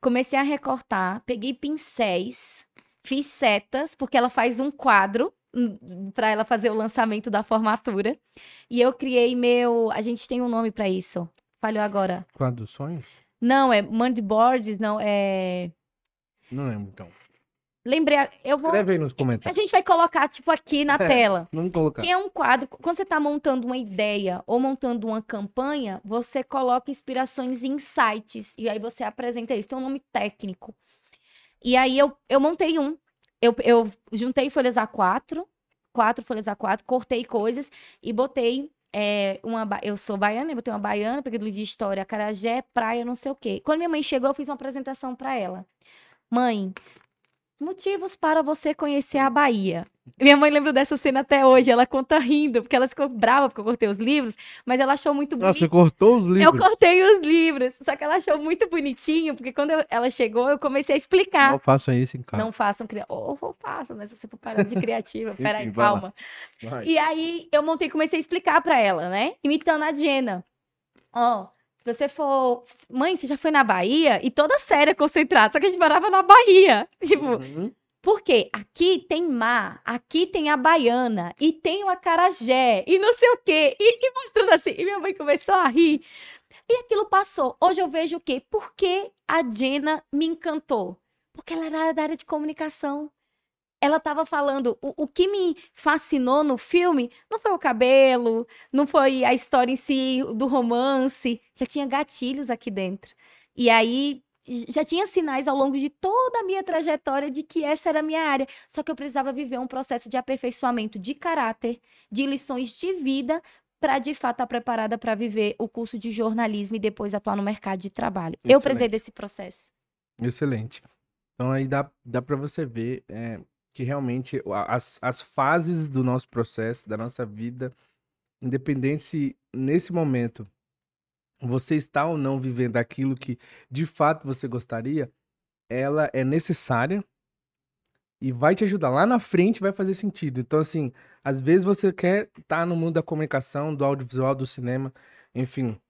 Comecei a recortar, peguei pincéis, fiz setas, porque ela faz um quadro para ela fazer o lançamento da formatura. E eu criei meu, a gente tem um nome para isso. Falhou agora. Quadro dos sonhos? Não, é Boards, não, é. Não lembro, então. Lembrei, a- eu vou. Escreve aí nos A comentários. gente vai colocar, tipo, aqui na É. tela. Vamos colocar. Que é um quadro. Quando você está montando uma ideia ou montando uma campanha, você coloca inspirações e insights. E aí você apresenta isso. Tem um nome técnico. E aí eu, eu montei um. Eu, eu juntei folhas A4, quatro folhas A4, cortei coisas e botei. é, uma, eu sou baiana, eu botei uma baiana, peguei do livro de história, Carajé, praia, não sei o quê. Quando minha mãe chegou, eu fiz uma apresentação para ela. Mãe, motivos para você conhecer a Bahia. Minha mãe lembra dessa cena até hoje. Ela conta rindo, porque ela ficou brava porque eu cortei os livros, mas ela achou muito Nossa, você bonito. cortou os Eu livros. cortei os livros, só que ela achou muito bonitinho, porque quando eu- ela chegou, eu comecei a explicar. Não façam isso em casa. Não façam. Ou ou façam, né? Se você for parar de criativa. Peraí, calma. E aí eu montei e comecei a explicar pra ela, né? Imitando a Jenna. Ó, se você for. Mãe, você já foi na Bahia? E toda séria, concentrada. Só que a gente morava na Bahia. Tipo, Uhum. porque aqui tem mar, aqui tem a baiana, e tem o acarajé, e não sei o quê. E, e mostrando assim. E minha mãe começou a rir. E aquilo passou. Hoje eu vejo o quê? Por que a Jenna me encantou? Porque ela era da área de comunicação. Ela estava falando, o, o que me fascinou no filme não foi o cabelo, não foi a história em si, do romance, já tinha gatilhos aqui dentro. E aí já tinha sinais ao longo de toda a minha trajetória de que essa era a minha área. Só que eu precisava viver um processo de aperfeiçoamento de caráter, de lições de vida, para de fato estar preparada para viver o curso de jornalismo e depois atuar no mercado de trabalho. Eu precisei Excelente. desse processo. Excelente. Então aí dá, dá para você ver é, que realmente as, as fases do nosso processo, da nossa vida, independente se nesse momento você está ou não vivendo aquilo que de fato você gostaria, ela é necessária e vai te ajudar. Lá na frente vai fazer sentido. Então, assim, às vezes você quer estar tá no mundo da comunicação, do audiovisual, do cinema, enfim.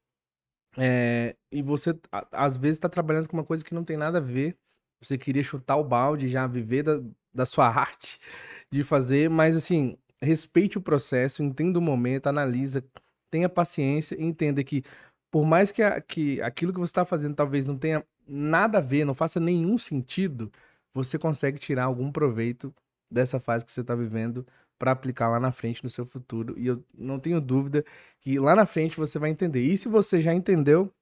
É, e você, às vezes, está trabalhando com uma coisa que não tem nada a ver. Você queria chutar o balde, já viver da, da sua arte de fazer, mas, assim, respeite o processo, entenda o momento, analisa, tenha paciência e entenda que, por mais que, a, que aquilo que você está fazendo talvez não tenha nada a ver, não faça nenhum sentido, você consegue tirar algum proveito dessa fase que você está vivendo para aplicar lá na frente no seu futuro. E eu não tenho dúvida que lá na frente você vai entender. E se você já entendeu,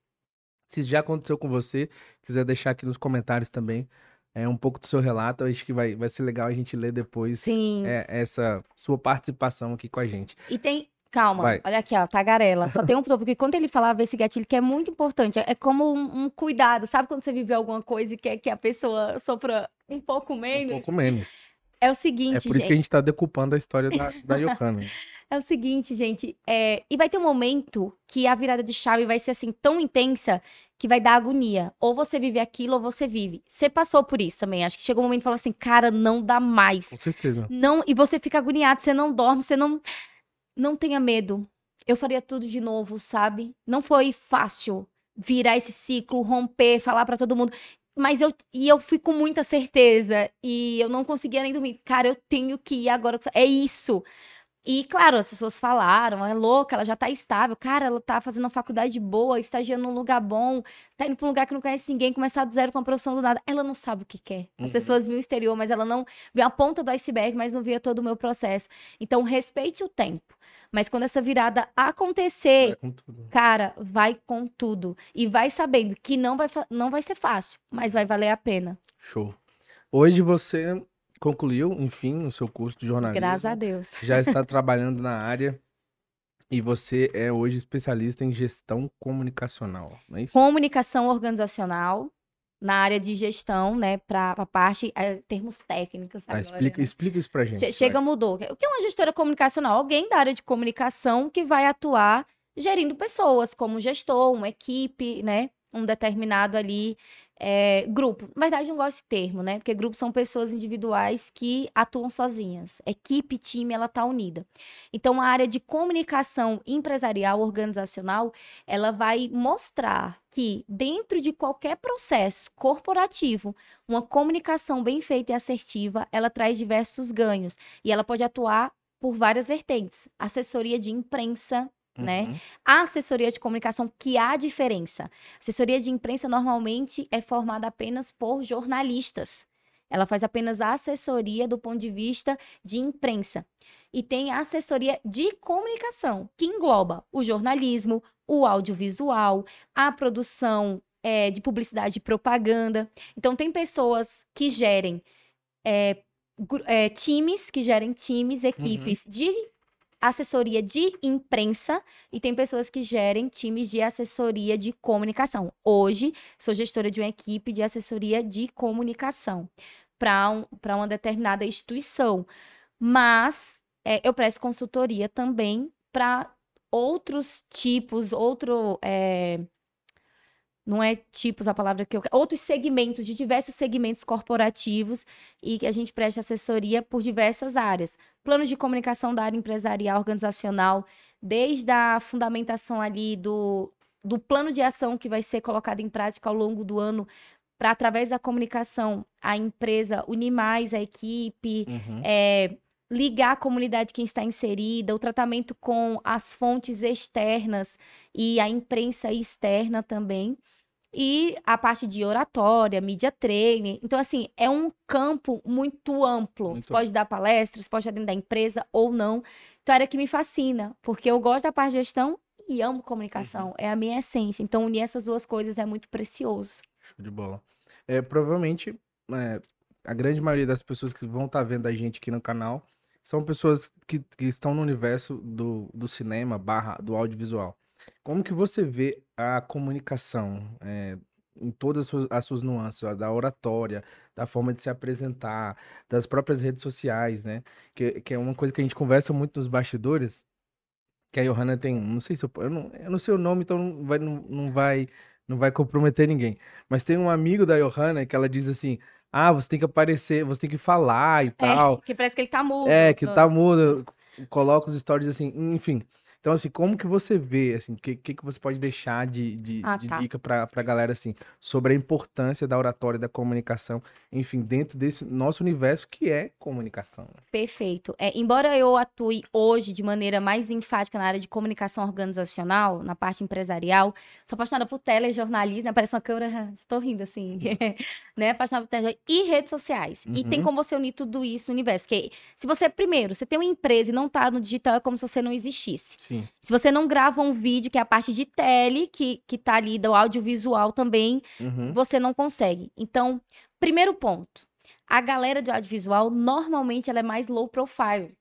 se já aconteceu com você, quiser deixar aqui nos comentários também é, um pouco do seu relato, acho que vai, vai ser legal a gente ler depois Sim. É, essa sua participação aqui com a gente. E tem, Calma, Vai. olha aqui, ó, tagarela. Só tem um ponto, porque quando ele falava esse gatilho, que é muito importante, é como um, um, cuidado. Sabe quando você vive alguma coisa e quer que a pessoa sofra um pouco menos? Um pouco menos. É o seguinte, É por isso que a gente tá decupando a história da, da Yohana. é o seguinte, gente, é... e vai ter um momento que a virada de chave vai ser assim, tão intensa, que vai dar agonia. Ou você vive aquilo, ou você vive. Você passou por isso também. Acho que chegou um momento e falou assim, cara, não dá mais. Com certeza. Não, e você fica agoniado, você não dorme, você não não tenha medo. Eu faria tudo de novo, sabe? Não foi fácil virar esse ciclo, romper, falar para todo mundo. Mas eu e eu fui com muita certeza e eu não conseguia nem dormir. Cara, eu tenho que ir agora. É isso. E, claro, as pessoas falaram, é louca, ela já tá estável. Cara, ela tá fazendo uma faculdade boa, estagiando num lugar bom, tá indo pra um lugar que não conhece ninguém, começar do zero com a produção do nada. Ela não sabe o que quer. As uhum. pessoas viam o exterior, mas ela não viu a ponta do iceberg, mas não via todo o meu processo. Então, respeite o tempo. Mas quando essa virada acontecer, vai cara, vai com tudo. E vai sabendo que não vai, não vai ser fácil, mas vai valer a pena. Show. Hoje você concluiu, enfim, o seu curso de jornalismo. Graças a Deus. Já está trabalhando na área. E você é hoje especialista em gestão comunicacional, não é isso? Comunicação organizacional na área de gestão, né, para a parte, é, termos técnicos. Tá, agora, explica, né? explica isso para gente. Che chega, vai. mudou. O que é uma gestora comunicacional? Alguém da área de comunicação que vai atuar gerindo pessoas, como gestor, uma equipe, né, um determinado ali é, grupo. Na verdade, não gosto desse termo, né? Porque grupos são pessoas individuais que atuam sozinhas. Equipe, time, ela tá unida. Então, a área de comunicação empresarial, organizacional, ela vai mostrar que dentro de qualquer processo corporativo, uma comunicação bem feita e assertiva, ela traz diversos ganhos. E ela pode atuar por várias vertentes. Assessoria de imprensa, né? Uhum. A assessoria de comunicação, que há diferença. Assessoria de imprensa normalmente é formada apenas por jornalistas. Ela faz apenas assessoria do ponto de vista de imprensa. E tem a assessoria de comunicação, que engloba o jornalismo, o audiovisual, a produção é, de publicidade e propaganda. Então, tem pessoas que gerem é, é, times, que gerem times, equipes uhum. de assessoria de imprensa e tem pessoas que gerem times de assessoria de comunicação. Hoje, sou gestora de uma equipe de assessoria de comunicação para um, uma determinada instituição. Mas é, eu presto consultoria também para outros tipos, outro. É, não é tipos a palavra que eu quero, outros segmentos, de diversos segmentos corporativos e que a gente presta assessoria por diversas áreas. Planos de comunicação da área empresarial, organizacional, desde a fundamentação ali do, do plano de ação que vai ser colocado em prática ao longo do ano para através da comunicação a empresa unir mais a equipe, uhum. é, ligar a comunidade quem está inserida, o tratamento com as fontes externas e a imprensa externa também e a parte de oratória, mídia training. Então, assim, é um campo muito amplo. Muito... Você pode dar palestras, pode estar dentro da empresa ou não. Então, é área que me fascina, porque eu gosto da parte de gestão e amo comunicação. Uhum. É a minha essência. Então, unir essas duas coisas é muito precioso. Show de bola. É, provavelmente, é, a grande maioria das pessoas que vão estar vendo a gente aqui no canal são pessoas que, que estão no universo do, do cinema barra do audiovisual. Como que você vê a comunicação é, em todas as suas, as suas nuances, ó, da oratória, da forma de se apresentar, das próprias redes sociais, né? Que, que é uma coisa que a gente conversa muito nos bastidores, que a Johanna tem, não sei se eu, eu não, eu não sei o nome, então não vai, não, não vai, não vai comprometer ninguém. Mas tem um amigo da Johanna que ela diz assim: "Ah, você tem que aparecer, você tem que falar e É, tal". que parece que ele tá mudo. É, que tá mudo, coloca os stories assim, enfim. Então, assim, como que você vê, assim, o que, que, que você pode deixar de, de, Ah, de tá. dica pra, pra galera, assim, sobre a importância da oratória, da comunicação, enfim, dentro desse nosso universo que é comunicação. né? Perfeito. É, embora eu atue hoje de maneira mais enfática na área de comunicação organizacional, na parte empresarial, sou apaixonada por telejornalismo, aparece uma câmera, estou rindo assim, né? Apaixonada por telejornalismo e redes sociais. E tem Uhum. como você unir tudo isso no universo. Que se você, primeiro, você tem uma empresa e não tá no digital, é como se você não existisse. Sim. Se você não grava um vídeo, que é a parte de tele, que, que tá ali do audiovisual também, Uhum. você não consegue. Então, primeiro ponto. A galera de audiovisual, normalmente, ela é mais low profile.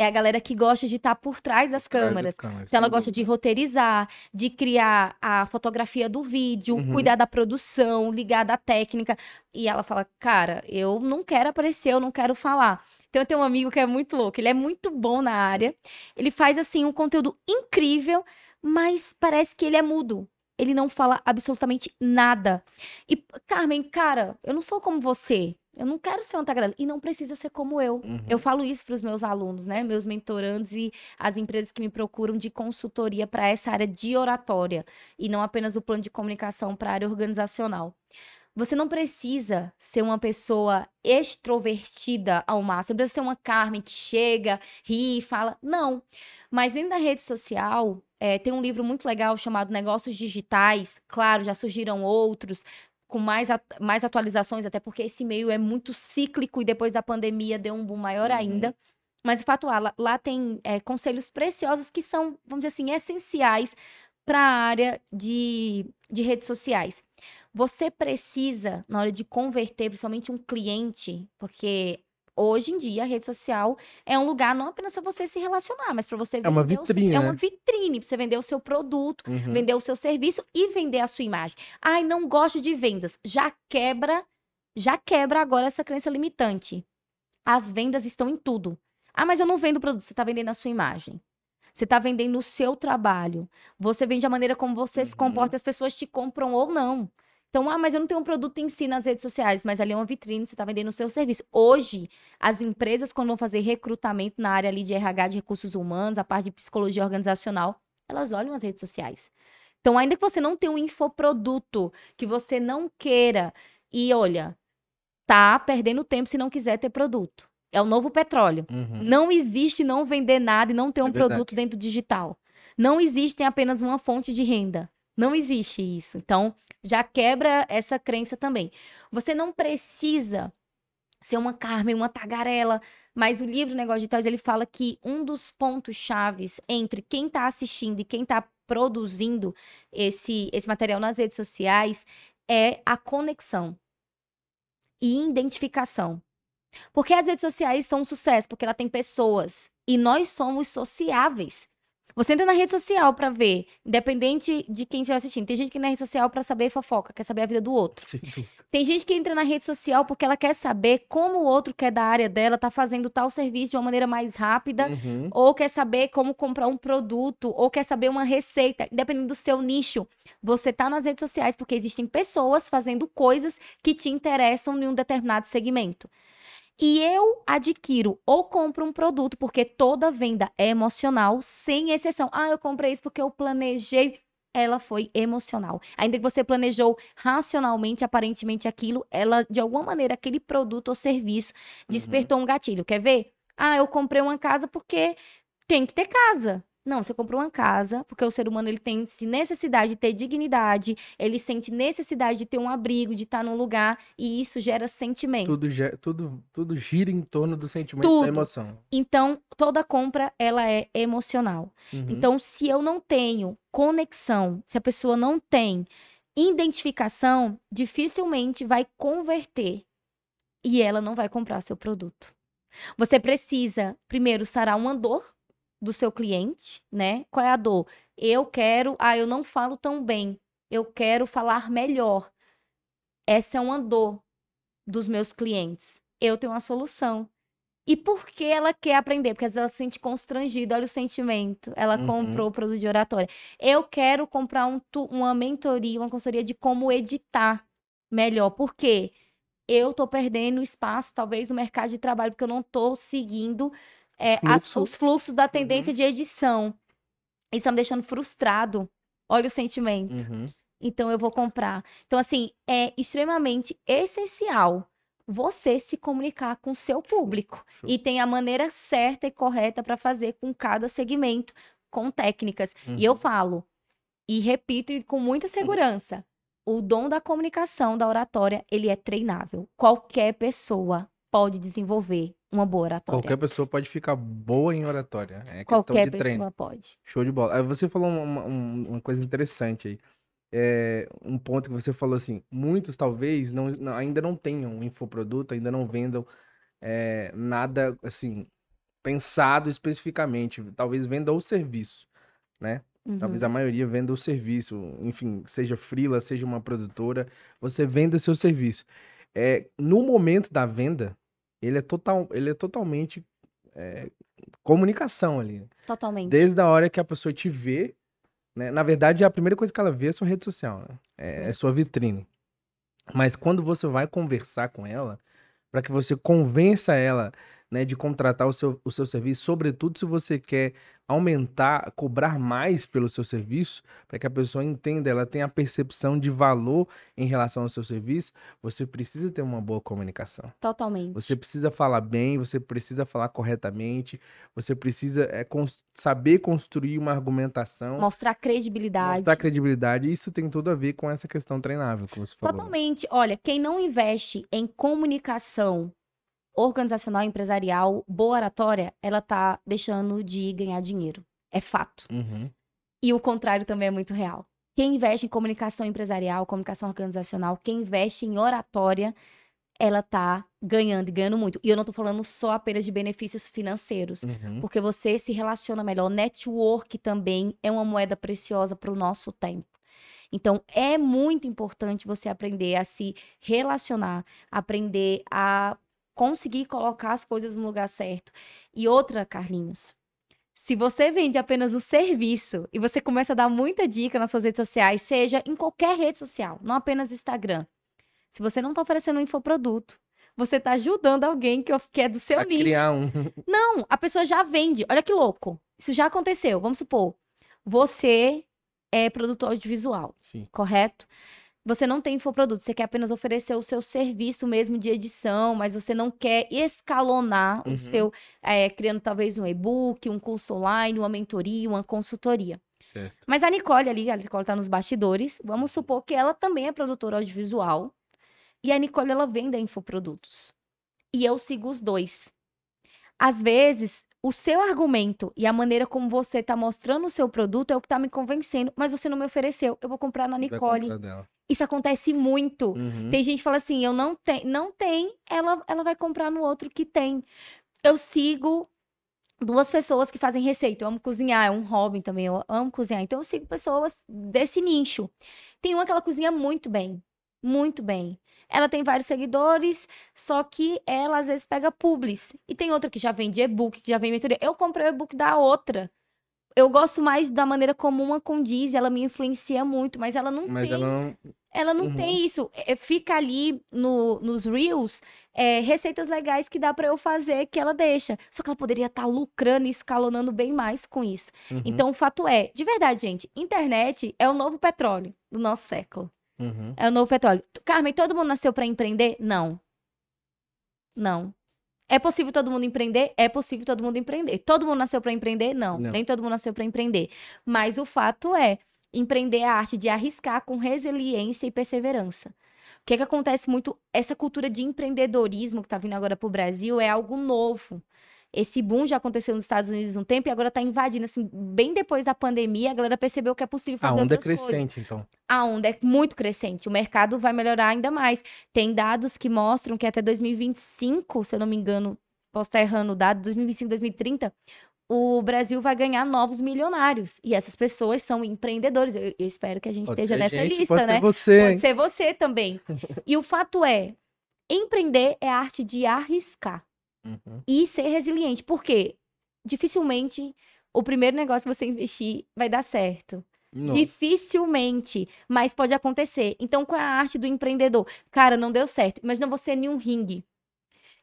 É a galera que gosta de estar por trás das Atrás das câmeras. câmeras, Então, ela gosta de roteirizar, de criar a fotografia do vídeo, Uhum. cuidar da produção, ligar da técnica. E ela fala, cara, eu não quero aparecer, eu não quero falar. Então, eu tenho um amigo que é muito louco, ele é muito bom na área. Ele faz, assim, um conteúdo incrível, mas parece que ele é mudo. Ele não fala absolutamente nada. E, Carmen, cara, eu não sou como você. Eu não quero ser uma tagarela. E não precisa ser como eu. Uhum. Eu falo isso para os meus alunos, né? Meus mentorandos e as empresas que me procuram de consultoria para essa área de oratória e não apenas o plano de comunicação para a área organizacional. Você não precisa ser uma pessoa extrovertida ao máximo. Você precisa ser uma Carmen que chega, ri, fala. Não. Mas dentro da rede social, eh, tem um livro muito legal chamado Negócios Digitais. Claro, já surgiram outros com mais, mais atualizações, até porque esse meio é muito cíclico e depois da pandemia deu um boom maior Uhum. ainda. Mas, de fato, lá, lá tem eh, conselhos preciosos que são, vamos dizer assim, essenciais para a área de, de redes sociais. Você precisa, na hora de converter, principalmente um cliente, porque hoje em dia a rede social é um lugar não apenas para você se relacionar, mas para você É uma vender o seu- vitrine, é né? uma vitrine para você vender o seu produto, Uhum. vender o seu serviço e vender a sua imagem. Ai, não gosto de vendas. Já quebra, já quebra agora essa crença limitante. As vendas estão em tudo. Ah, mas eu não vendo produto, você está vendendo a sua imagem. Você está vendendo o seu trabalho. Você vende a maneira como você se Uhum. comporta, as pessoas te compram ou não. Então, ah, mas eu não tenho um produto em si nas redes sociais, mas ali é uma vitrine, você está vendendo o seu serviço. Hoje, as empresas, quando vão fazer recrutamento na área ali de RH, de recursos humanos, a parte de psicologia organizacional, elas olham as redes sociais. Então, ainda que você não tenha um infoproduto, que você não queira, e olha, tá perdendo tempo se não quiser ter produto. É o novo petróleo. Uhum. Não existe não vender nada e não ter É um verdade. produto dentro do digital. Não existe apenas uma fonte de renda. Não existe isso. Então, já quebra essa crença também. Você não precisa ser uma Carmen, uma tagarela, mas o livro Negócio Digitais, ele fala que um dos pontos chaves entre quem está assistindo e quem está produzindo esse, esse material nas redes sociais é a conexão e identificação. Porque as redes sociais são um sucesso, porque ela tem pessoas. E nós somos sociáveis. Você entra na rede social pra ver, independente de quem estiver assistindo. Tem gente que entra na rede social pra saber fofoca, quer saber a vida do outro. Sem dúvida. Tem gente que entra na rede social porque ela quer saber como o outro que é da área dela tá fazendo tal serviço de uma maneira mais rápida, Uhum. ou quer saber como comprar um produto, ou quer saber uma receita, independente do seu nicho. Você tá nas redes sociais porque existem pessoas fazendo coisas que te interessam em um determinado segmento. E eu adquiro ou compro um produto, porque toda venda é emocional, sem exceção. Ah, eu comprei isso porque eu planejei. Ela foi emocional. Ainda que você planejou racionalmente, aparentemente aquilo, ela, de alguma maneira, aquele produto ou serviço despertou um gatilho. Quer ver? Ah, eu comprei uma casa porque tem que ter casa. Não, você comprou uma casa porque o ser humano ele tem necessidade de ter dignidade, ele sente necessidade de ter um abrigo, de estar num lugar, e isso gera sentimento. Tudo, tudo, tudo gira em torno do sentimento Tudo. da emoção. Então, toda compra, ela é emocional. Uhum. Então, se eu não tenho conexão, se a pessoa não tem identificação, dificilmente vai converter e ela não vai comprar seu produto. Você precisa, primeiro, sarar uma dor do seu cliente, né? Qual é a dor? Eu quero, ah, eu não falo tão bem, eu quero falar melhor. Essa é uma dor dos meus clientes. Eu tenho uma solução. E por que ela quer aprender? Porque às vezes ela se sente constrangida, olha o sentimento. Ela Uhum. comprou o produto de oratória. Eu quero comprar um uma mentoria, uma consultoria de como editar melhor. Por quê? Eu tô perdendo espaço, talvez, no mercado de trabalho, porque eu não tô seguindo é, as- Fluxo. os fluxos da tendência de edição. Isso tá me deixando frustrado. Olha o sentimento. Uhum. Então eu vou comprar. Então, assim, é extremamente essencial você se comunicar com o seu público. Show. E tem a maneira certa e correta para fazer com cada segmento, com técnicas. E Uhum. eu falo, e repito e com muita segurança, o dom da comunicação, da oratória, ele é treinável. Qualquer pessoa pode desenvolver uma boa oratória. Qualquer pessoa pode ficar boa em oratória. É questão Qualquer de pessoa treino. pode. Show de bola. Aí você falou uma, um- uma coisa interessante aí. É, um ponto que você falou assim, muitos talvez não, não- ainda não tenham um infoproduto, ainda não vendam é, nada assim pensado especificamente. Talvez venda o serviço, né? Talvez Uhum. a maioria venda o serviço, enfim, seja freela, seja uma produtora, você venda seu serviço. É, no momento da venda, ele é, total, ele é totalmente é, comunicação ali. Totalmente. Desde a hora que a pessoa te vê, né? Na verdade, a primeira coisa que ela vê é sua rede social, né? É, é sua vitrine. Mas quando você vai conversar com ela, para que você convença ela, né, de contratar o seu, o seu serviço, sobretudo se você quer aumentar, cobrar mais pelo seu serviço, para que a pessoa entenda, ela tenha a percepção de valor em relação ao seu serviço, você precisa ter uma boa comunicação. Totalmente. Você precisa falar bem, você precisa falar corretamente, você precisa é, cons- saber construir uma argumentação, Mostrar credibilidade. mostrar credibilidade. Isso tem tudo a ver com essa questão treinável que você falou. Totalmente. Olha, quem não investe em comunicação organizacional, empresarial, boa oratória, ela tá deixando de ganhar dinheiro. É fato. Uhum. E o contrário também é muito real. Quem investe em comunicação empresarial, comunicação organizacional, quem investe em oratória, ela tá ganhando e ganhando muito. E eu não tô falando só apenas de benefícios financeiros. Uhum. Porque você se relaciona melhor. Network também é uma moeda preciosa para o nosso tempo. Então, é muito importante você aprender a se relacionar, aprender a conseguir colocar as coisas no lugar certo. E outra, Carlinhos, se você vende apenas o serviço e você começa a dar muita dica nas suas redes sociais, seja em qualquer rede social, não apenas Instagram. Se você não está oferecendo um infoproduto, você está ajudando alguém que é do seu A nicho. criar um. Não, a pessoa já vende. Olha que louco. Isso já aconteceu. Vamos supor, você é produtor audiovisual, Sim. correto? Você não tem infoproduto, você quer apenas oferecer o seu serviço mesmo de edição, mas você não quer escalonar Uhum. o seu, é, criando talvez um e-book, um curso online, uma mentoria, uma consultoria. Certo. Mas a Nicole ali, a Nicole tá nos bastidores, vamos supor que ela também é produtora audiovisual. E a Nicole, ela vende infoprodutos. E eu sigo os dois. Às vezes, o seu argumento e a maneira como você tá mostrando o seu produto é o que tá me convencendo, mas você não me ofereceu. Eu vou comprar na Nicole. comprar dela. Isso acontece muito. Uhum. Tem gente que fala assim, eu não tenho, não tem, ela, ela vai comprar no outro que tem. Eu sigo duas pessoas que fazem receita. Eu amo cozinhar, é um hobby também, eu amo cozinhar. Então eu sigo pessoas desse nicho. Tem uma que ela cozinha muito bem, muito bem. Ela tem vários seguidores, só que ela às vezes pega publis. E tem outra que já vende e-book, que já vende mentoria. Eu comprei o e-book da outra. Eu gosto mais da maneira como uma condiz, ela me influencia muito, mas ela não Mas tem ela não. Ela não Uhum. tem isso. É, fica ali no, nos Reels é, receitas legais que dá pra eu fazer que ela deixa. Só que ela poderia estar lucrando e escalonando bem mais com isso. Uhum. Então, o fato é, de verdade, gente, internet é o novo petróleo do nosso século. Uhum. É o novo petróleo. Carmen, todo mundo nasceu pra empreender? Não. Não. É possível todo mundo empreender? É possível todo mundo empreender. Todo mundo nasceu pra empreender? Não. Não. Nem todo mundo nasceu pra empreender. Mas o fato é, empreender é a arte de arriscar com resiliência e perseverança. O que, que acontece muito? Essa cultura de empreendedorismo que tá vindo agora pro Brasil é algo novo. Esse boom já aconteceu nos Estados Unidos um tempo e agora tá invadindo, assim, bem depois da pandemia, a galera percebeu que é possível A fazer onda é outras coisas crescente, então. a onda é muito crescente. O mercado vai melhorar ainda mais. Tem dados que mostram que até 2025, se eu não me engano, posso estar errando o dado, 2025, 2030, o Brasil vai ganhar novos milionários. E essas pessoas são empreendedores. Eu, eu espero que a gente Pode esteja nessa gente, lista, pode né? Ser você, Pode hein? ser você também. e o fato é, empreender é a arte de arriscar. Uhum. e ser resiliente. Por quê? Dificilmente o primeiro negócio que você investir vai dar certo. Nossa. Dificilmente, mas pode acontecer. Então, qual é a arte do empreendedor? Cara, não deu certo. Imagina você em um ringue.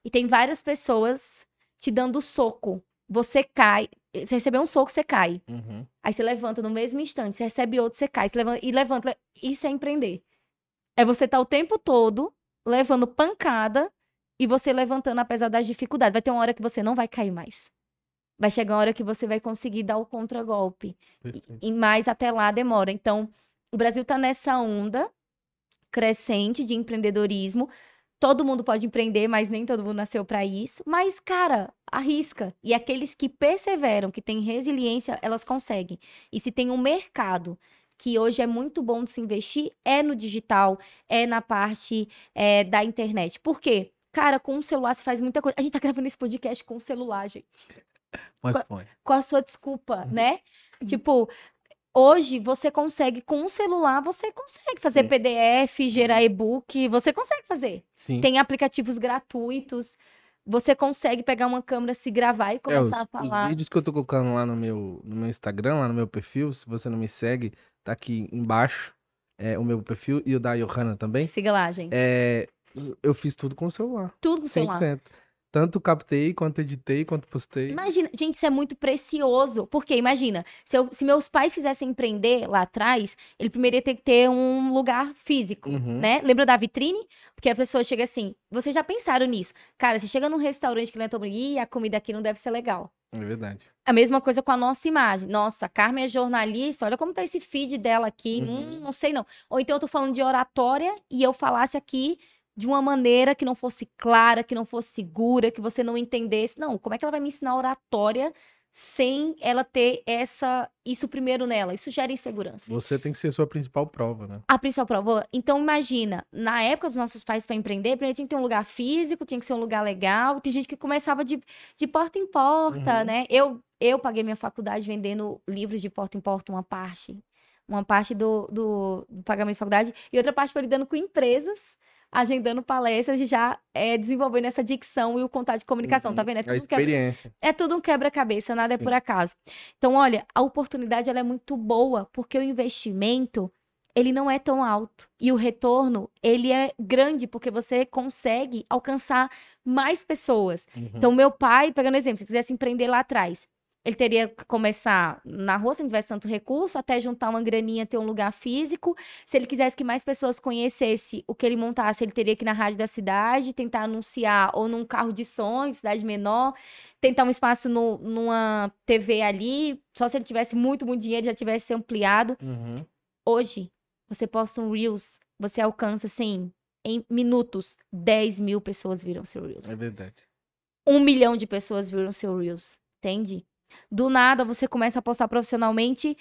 E tem várias pessoas te dando soco. Você cai. Você recebeu um soco, você cai. Uhum. Aí você levanta no mesmo instante, você recebe outro, você cai, você levanta, e levanta. le- Isso é empreender. É você estar o tempo todo levando pancada e você levantando apesar das dificuldades. Vai ter uma hora que você não vai cair mais. Vai chegar uma hora que você vai conseguir dar o contragolpe. Perfeito. E mais até lá demora. Então, o Brasil está nessa onda crescente de empreendedorismo. Todo mundo pode empreender, mas nem todo mundo nasceu para isso. Mas, cara, arrisca. E aqueles que perseveram, que têm resiliência, elas conseguem. E se tem um mercado que hoje é muito bom de se investir, é no digital, é na parte é, da internet. Por quê? Cara, com o celular se faz muita coisa. A gente tá gravando esse podcast com o celular, gente foi. qual a sua desculpa, Uhum. né? Tipo, hoje você consegue, com um celular, você consegue fazer Sim. PDF, gerar e-book, você consegue fazer. Sim. Tem aplicativos gratuitos, você consegue pegar uma câmera, se gravar e É, os, começar a os falar. vídeos que eu tô colocando lá no meu, no meu Instagram, lá no meu perfil, se você não me segue, tá aqui embaixo é, o meu perfil e o da Johanna também. Siga lá, gente. É, eu fiz tudo com o celular, Tudo com o celular. 100%. Tanto captei, quanto editei, quanto postei. Imagina, gente, isso é muito precioso. Porque, imagina, se, eu- se meus pais quisessem empreender lá atrás, ele primeiro ia ter que ter um lugar físico, Uhum. né? Lembra da vitrine? Porque a pessoa chega assim, vocês já pensaram nisso? Cara, você chega num restaurante que levantou, ih, a comida aqui não deve ser legal. É verdade. A mesma coisa com a nossa imagem. Nossa, a Carmen é jornalista, olha como tá esse feed dela aqui. Uhum. Hum, não sei não. Ou então eu tô falando de oratória e eu falasse aqui de uma maneira que não fosse clara, que não fosse segura, que você não entendesse. Não, como é que ela vai me ensinar oratória sem ela ter essa isso primeiro nela? Isso gera insegurança. Você tem que ser sua principal prova, né? A principal prova. Então, imagina, na época dos nossos pais para empreender, primeiro tinha que ter um lugar físico, tinha que ser um lugar legal. Tem gente que começava de, de porta em porta, Uhum. né? Eu, eu paguei minha faculdade vendendo livros de porta em porta, uma parte. Uma parte do, do, do pagamento de faculdade. E outra parte foi lidando com empresas, agendando palestras e já é, desenvolvendo essa dicção e o contato de comunicação. Tá Uhum. vendo? É A tudo quebra, experiência. é tudo um quebra-cabeça, nada é Sim. por acaso. Então, olha, a oportunidade ela é muito boa, porque o investimento, ele não é tão alto. E o retorno, ele é grande, porque você consegue alcançar mais pessoas. Uhum. Então, meu pai, pegando exemplo, se quisesse empreender lá atrás, ele teria que começar na rua, se não tivesse tanto recurso, até juntar uma graninha, ter um lugar físico. Se ele quisesse que mais pessoas conhecessem o que ele montasse, ele teria que ir na rádio da cidade, tentar anunciar ou num carro de som, em cidade menor, tentar um espaço no- numa TV ali. Só se ele tivesse muito, muito dinheiro, já tivesse ampliado. Uhum. Hoje, você posta um Reels, você alcança, assim, em minutos, 10 mil pessoas viram seu Reels É verdade. um milhão de pessoas viram seu Reels, entende? Do nada você começa a postar profissionalmente,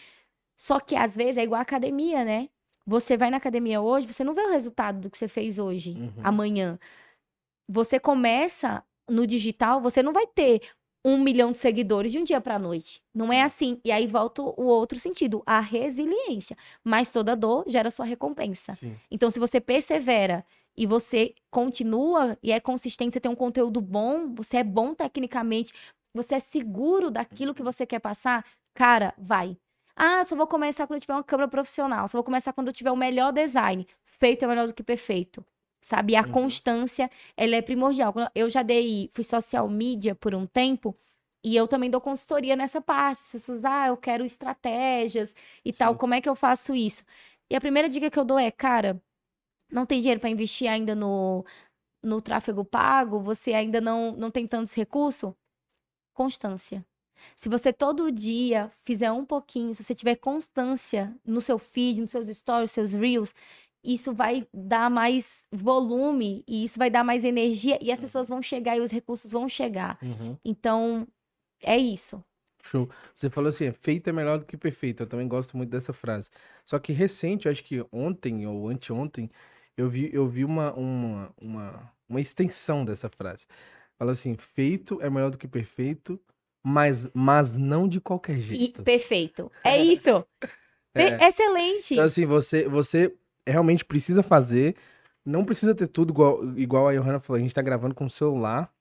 só que às vezes é igual a academia, né? Você vai na academia hoje, você não vê o resultado do que você fez hoje, Uhum. amanhã. Você começa no digital, você não vai ter um milhão de seguidores de um dia para noite. Não é assim. E aí volta o outro sentido, a resiliência. Mas toda dor gera sua recompensa. Sim. Então, se você persevera e você continua e é consistente, você tem um conteúdo bom, você é bom tecnicamente, você é seguro daquilo que você quer passar, cara, vai. Ah, só vou começar quando eu tiver uma câmera profissional, só vou começar quando eu tiver o melhor design. Feito é melhor do que perfeito. Sabe? A Uhum. constância, ela é primordial. Eu já dei, fui social media por um tempo, e eu também dou consultoria nessa parte. As pessoas, ah, eu quero estratégias e tal, Sim. como é que eu faço isso? E a primeira dica que eu dou é, cara, não tem dinheiro para investir ainda no, no tráfego pago, você ainda não, não tem tantos recursos? Constância. Se você todo dia fizer um pouquinho, se você tiver constância no seu feed, nos seus stories, seus reels, isso vai dar mais volume e isso vai dar mais energia e as pessoas vão chegar e os recursos vão chegar. Uhum. Então, é isso. Show. Você falou assim, feito é melhor do que perfeito. Eu também gosto muito dessa frase. Só que recente, acho que ontem ou anteontem, eu vi, eu vi uma, uma, uma, uma extensão dessa frase. Fala assim, feito é melhor do que perfeito, mas, mas não de qualquer E jeito. perfeito. É isso. Per- É. Excelente. Então, assim, você, você realmente precisa fazer. Não precisa ter tudo igual, igual a Johanna falou. A gente tá gravando com o celular.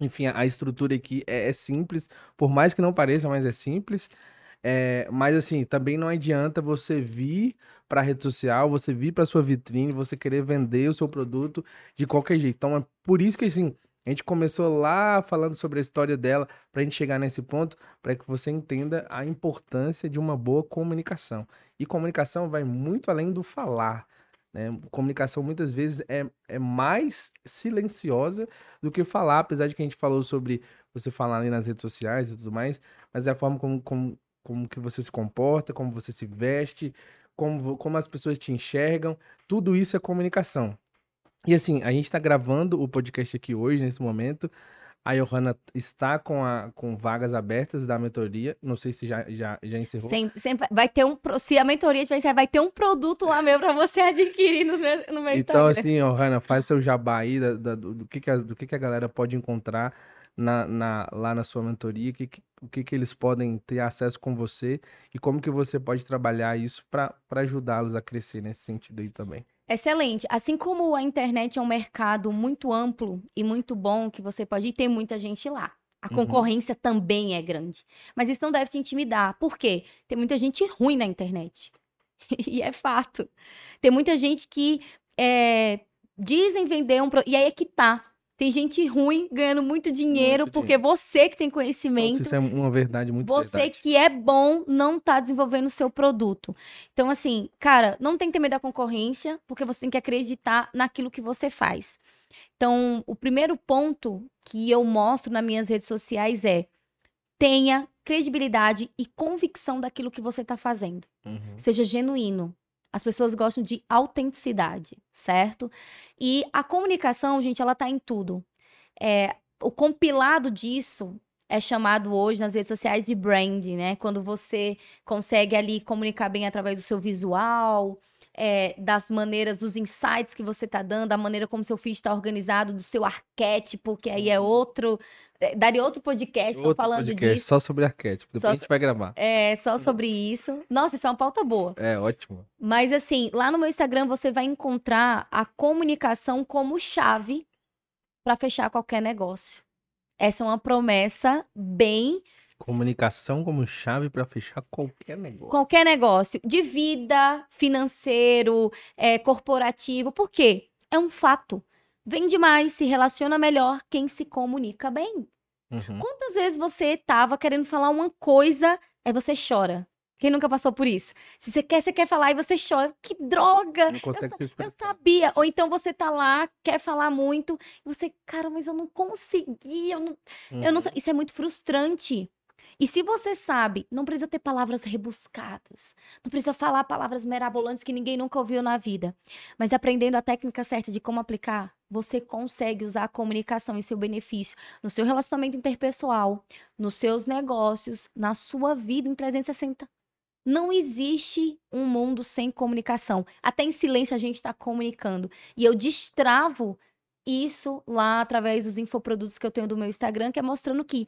Enfim, a estrutura aqui é, é simples, por mais que não pareça, mas é simples. É, mas assim, também não adianta você vir para a rede social, você vir para sua vitrine, você querer vender o seu produto de qualquer jeito. Então é por isso que assim, a gente começou lá falando sobre a história dela para a gente chegar nesse ponto, para que você entenda a importância de uma boa comunicação. E comunicação vai muito além do falar. Né? Comunicação muitas vezes é, é mais silenciosa do que falar, apesar de que a gente falou sobre você falar ali nas redes sociais e tudo mais, mas é a forma como, como, como que você se comporta, como você se veste, como, como as pessoas te enxergam, tudo isso é comunicação. E assim, a gente está gravando o podcast aqui hoje, nesse momento. A Johanna está com, a, com vagas abertas da mentoria. Não sei se já, já, já encerrou. Sempre, sempre vai ter um. Se a mentoria tiver vai ter um produto lá meu para você adquirir no meu, no meu então, Instagram. Então, assim, Johanna, faz seu jabá aí da, da, do, do, que, que, a, do que, que a galera pode encontrar na, na, lá na sua mentoria, que, que, o que, que eles podem ter acesso com você e como que você pode trabalhar isso para ajudá-los a crescer nesse sentido aí também. Excelente. Assim como a internet é um mercado muito amplo e muito bom, que você pode ir, tem muita gente lá. A uhum. concorrência também é grande. Mas isso não deve te intimidar. Por quê? Tem muita gente ruim na internet. e é fato. Tem muita gente que é, dizem vender um. Pro... E aí é que tá. Tem gente ruim ganhando muito dinheiro muito porque dinheiro. você que tem conhecimento. isso é uma verdade muito Você verdade. que é bom não tá desenvolvendo o seu produto. Então, assim, cara, não tem que ter medo da concorrência, porque você tem que acreditar naquilo que você faz. Então, o primeiro ponto que eu mostro nas minhas redes sociais é tenha credibilidade e convicção daquilo que você está fazendo. Uhum. Seja genuíno. As pessoas gostam de autenticidade, certo? E a comunicação, gente, ela tá em tudo. É, o compilado disso é chamado hoje nas redes sociais de branding, né? Quando você consegue ali comunicar bem através do seu visual, é, das maneiras, dos insights que você tá dando, a maneira como seu feed está organizado, do seu arquétipo, que aí é uhum. outro, daria outro podcast outro falando podcast, disso. Só sobre arquétipo. Depois só, a gente vai gravar. É, só sobre isso. Nossa, isso é uma pauta boa. É, ótimo. Mas assim, lá no meu Instagram você vai encontrar a comunicação como chave para fechar qualquer negócio. Essa é uma promessa bem Comunicação como chave para fechar qualquer negócio. Qualquer negócio. De vida, financeiro, é, corporativo. Por quê? É um fato. Vende mais, se relaciona melhor quem se comunica bem. Uhum. Quantas vezes você tava querendo falar uma coisa, aí você chora? Quem nunca passou por isso? Se você quer, você quer falar e você chora. Que droga! Não consegue eu, eu sabia. Ou então você tá lá, quer falar muito, e você, cara, mas eu não consegui, eu não, uhum. eu não uhum. Isso é muito frustrante. E se você sabe, não precisa ter palavras rebuscadas, não precisa falar palavras merabolantes que ninguém nunca ouviu na vida, mas aprendendo a técnica certa de como aplicar, você consegue usar a comunicação em seu benefício no seu relacionamento interpessoal, nos seus negócios, na sua vida em 360. Não existe um mundo sem comunicação. Até em silêncio a gente está comunicando. E eu destravo isso lá através dos infoprodutos que eu tenho do meu Instagram, que é mostrando que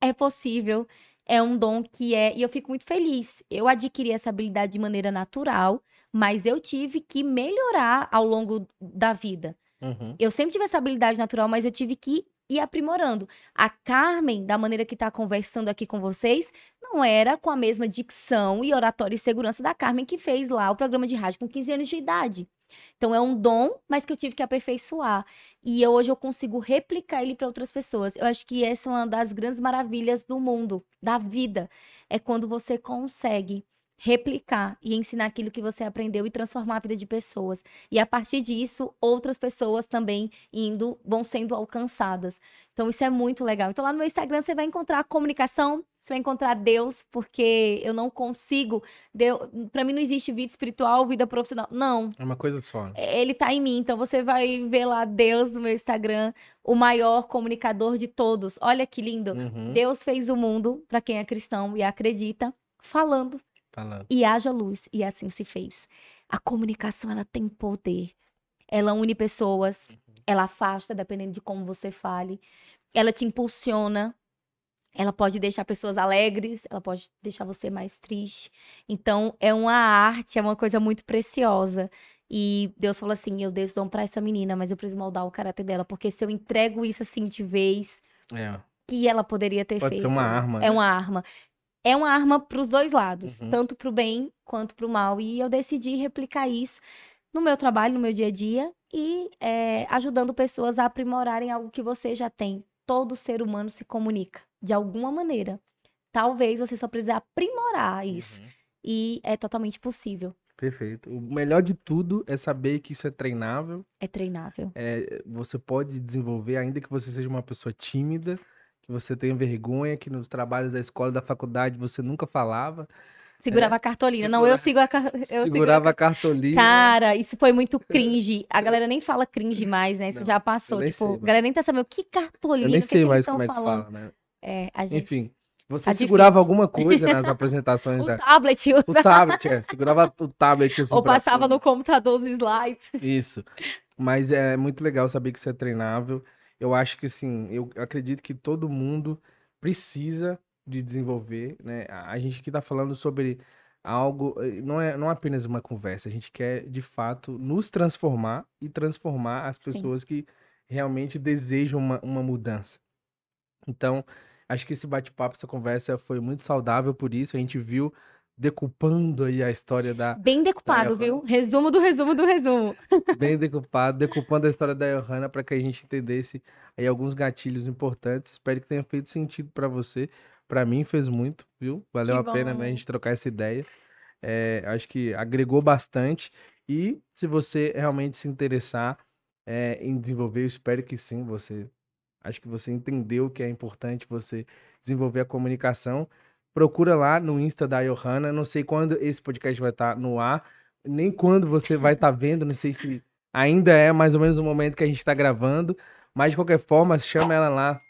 é possível, é um dom que é. E eu fico muito feliz. Eu adquiri essa habilidade de maneira natural, mas eu tive que melhorar ao longo da vida. Uhum. Eu sempre tive essa habilidade natural, mas eu tive que ir aprimorando. A Carmen, da maneira que está conversando aqui com vocês, não era com a mesma dicção e oratória e segurança da Carmen que fez lá o programa de rádio com 15 anos de idade. Então é um dom, mas que eu tive que aperfeiçoar. E eu, hoje eu consigo replicar ele para outras pessoas. Eu acho que essa é uma das grandes maravilhas do mundo, da vida. É quando você consegue replicar e ensinar aquilo que você aprendeu e transformar a vida de pessoas. E a partir disso, outras pessoas também indo, vão sendo alcançadas. Então isso é muito legal. Então lá no meu Instagram você vai encontrar comunicação, você vai encontrar Deus, porque eu não consigo, Deus, para mim não existe vida espiritual, vida profissional. Não. É uma coisa só. Ele tá em mim, então você vai ver lá Deus no meu Instagram, o maior comunicador de todos. Olha que lindo. Uhum. Deus fez o mundo para quem é cristão e acredita, falando Falando. E haja luz, e assim se fez. A comunicação, ela tem poder. Ela une pessoas, uhum. ela afasta, dependendo de como você fale. Ela te impulsiona. Ela pode deixar pessoas alegres, ela pode deixar você mais triste. Então, é uma arte, é uma coisa muito preciosa. E Deus falou assim: eu dei esse dom pra essa menina, mas eu preciso moldar o caráter dela, porque se eu entrego isso assim de vez, É. que ela poderia ter Pode feito. ser uma arma. É né? uma arma. É uma arma para os dois lados, Uhum. tanto para o bem quanto para o mal. E eu decidi replicar isso no meu trabalho, no meu dia a dia e é, ajudando pessoas a aprimorarem algo que você já tem. Todo ser humano se comunica de alguma maneira. Talvez você só precise aprimorar isso. Uhum. E é totalmente possível. Perfeito. O melhor de tudo é saber que isso é treinável. É treinável. é, você pode desenvolver, ainda que você seja uma pessoa tímida, que você tenha vergonha, que nos trabalhos da escola, da faculdade, você nunca falava. Segurava a cartolina. Não, eu sigo a eu segurava a cartolina. Cara, isso foi muito cringe. A galera nem fala cringe mais, né? Isso Não, já passou. Tipo, sei, a galera nem tá sabendo que cartolina, Eu nem sei que mais como é que fala, né? É, a gente. Enfim, você Tá segurava difícil. alguma coisa nas apresentações O da... tablet, o- O tablet, é. Segurava o tablet assim ou passava no computador os slides. Isso. Mas é muito legal saber que isso é treinável. Eu acho que, assim, eu acredito que todo mundo precisa de desenvolver, né? A gente aqui tá falando sobre algo, eh, não é, não é apenas uma conversa, a gente quer, de fato, nos transformar e transformar as Sim. pessoas que realmente desejam uma, uma mudança. Então, acho que esse bate-papo, essa conversa foi muito saudável por isso. A gente viu decupando aí a história da, Bem decupado, Tarefa. viu? Resumo do resumo do resumo. bem decupado, decupando a história da Johanna para que a gente entendesse aí alguns gatilhos importantes. Espero que tenha feito sentido para você. Para mim fez muito, viu? Valeu Que a pena bom. né, a gente trocar essa ideia. É, acho que agregou bastante. E se você realmente se interessar é, em desenvolver, eu espero que sim, você. Acho que você entendeu que é importante você desenvolver a comunicação. Procura lá no Insta da Johanna. Não sei quando esse podcast vai estar no ar, nem quando você vai estar vendo. Não sei se ainda é mais ou menos o momento que a gente está gravando. Mas de qualquer forma, chama ela lá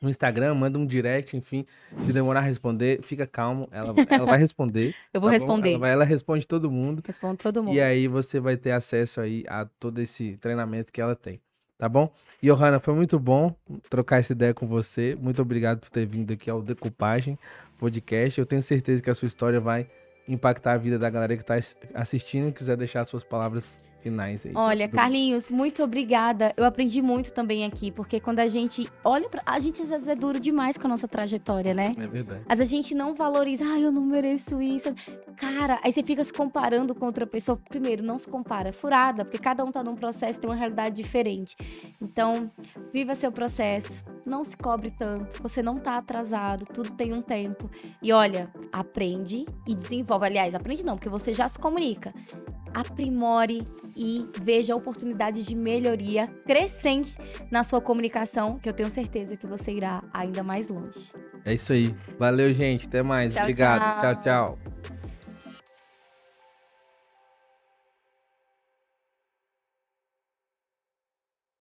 no Instagram, manda um direct, enfim. Se demorar a responder, fica calmo. Ela, ela vai responder. Eu vou tá responder. Ela, vai- ela responde todo mundo. Respondo todo mundo. E aí você vai ter acesso aí a todo esse treinamento que ela tem. Tá bom? Johanna, foi muito bom trocar essa ideia com você. Muito obrigado por ter vindo aqui ao Decupagem Podcast. Eu tenho certeza que a sua história vai impactar a vida da galera que está assistindo quiser deixar suas palavras finais aí. Olha, mundo. Carlinhos, muito obrigada. Eu aprendi muito também aqui, porque quando a gente olha pra. A gente às vezes é duro demais com a nossa trajetória, né? É verdade. Às vezes a gente não valoriza, ah, eu não mereço isso. Cara, aí você fica se comparando com outra pessoa. Primeiro, não se compara, é furada, porque cada um tá num processo, tem uma realidade diferente. Então, viva seu processo, não se cobre tanto, você não tá atrasado, tudo tem um tempo. E olha, aprende e desenvolve. Aliás, aprende não, porque você já se comunica. Aprimore e veja oportunidades de melhoria crescente na sua comunicação, que eu tenho certeza que você irá ainda mais longe. É isso aí. Valeu, gente. Até mais. Tchau, Obrigado. tchau. tchau. tchau.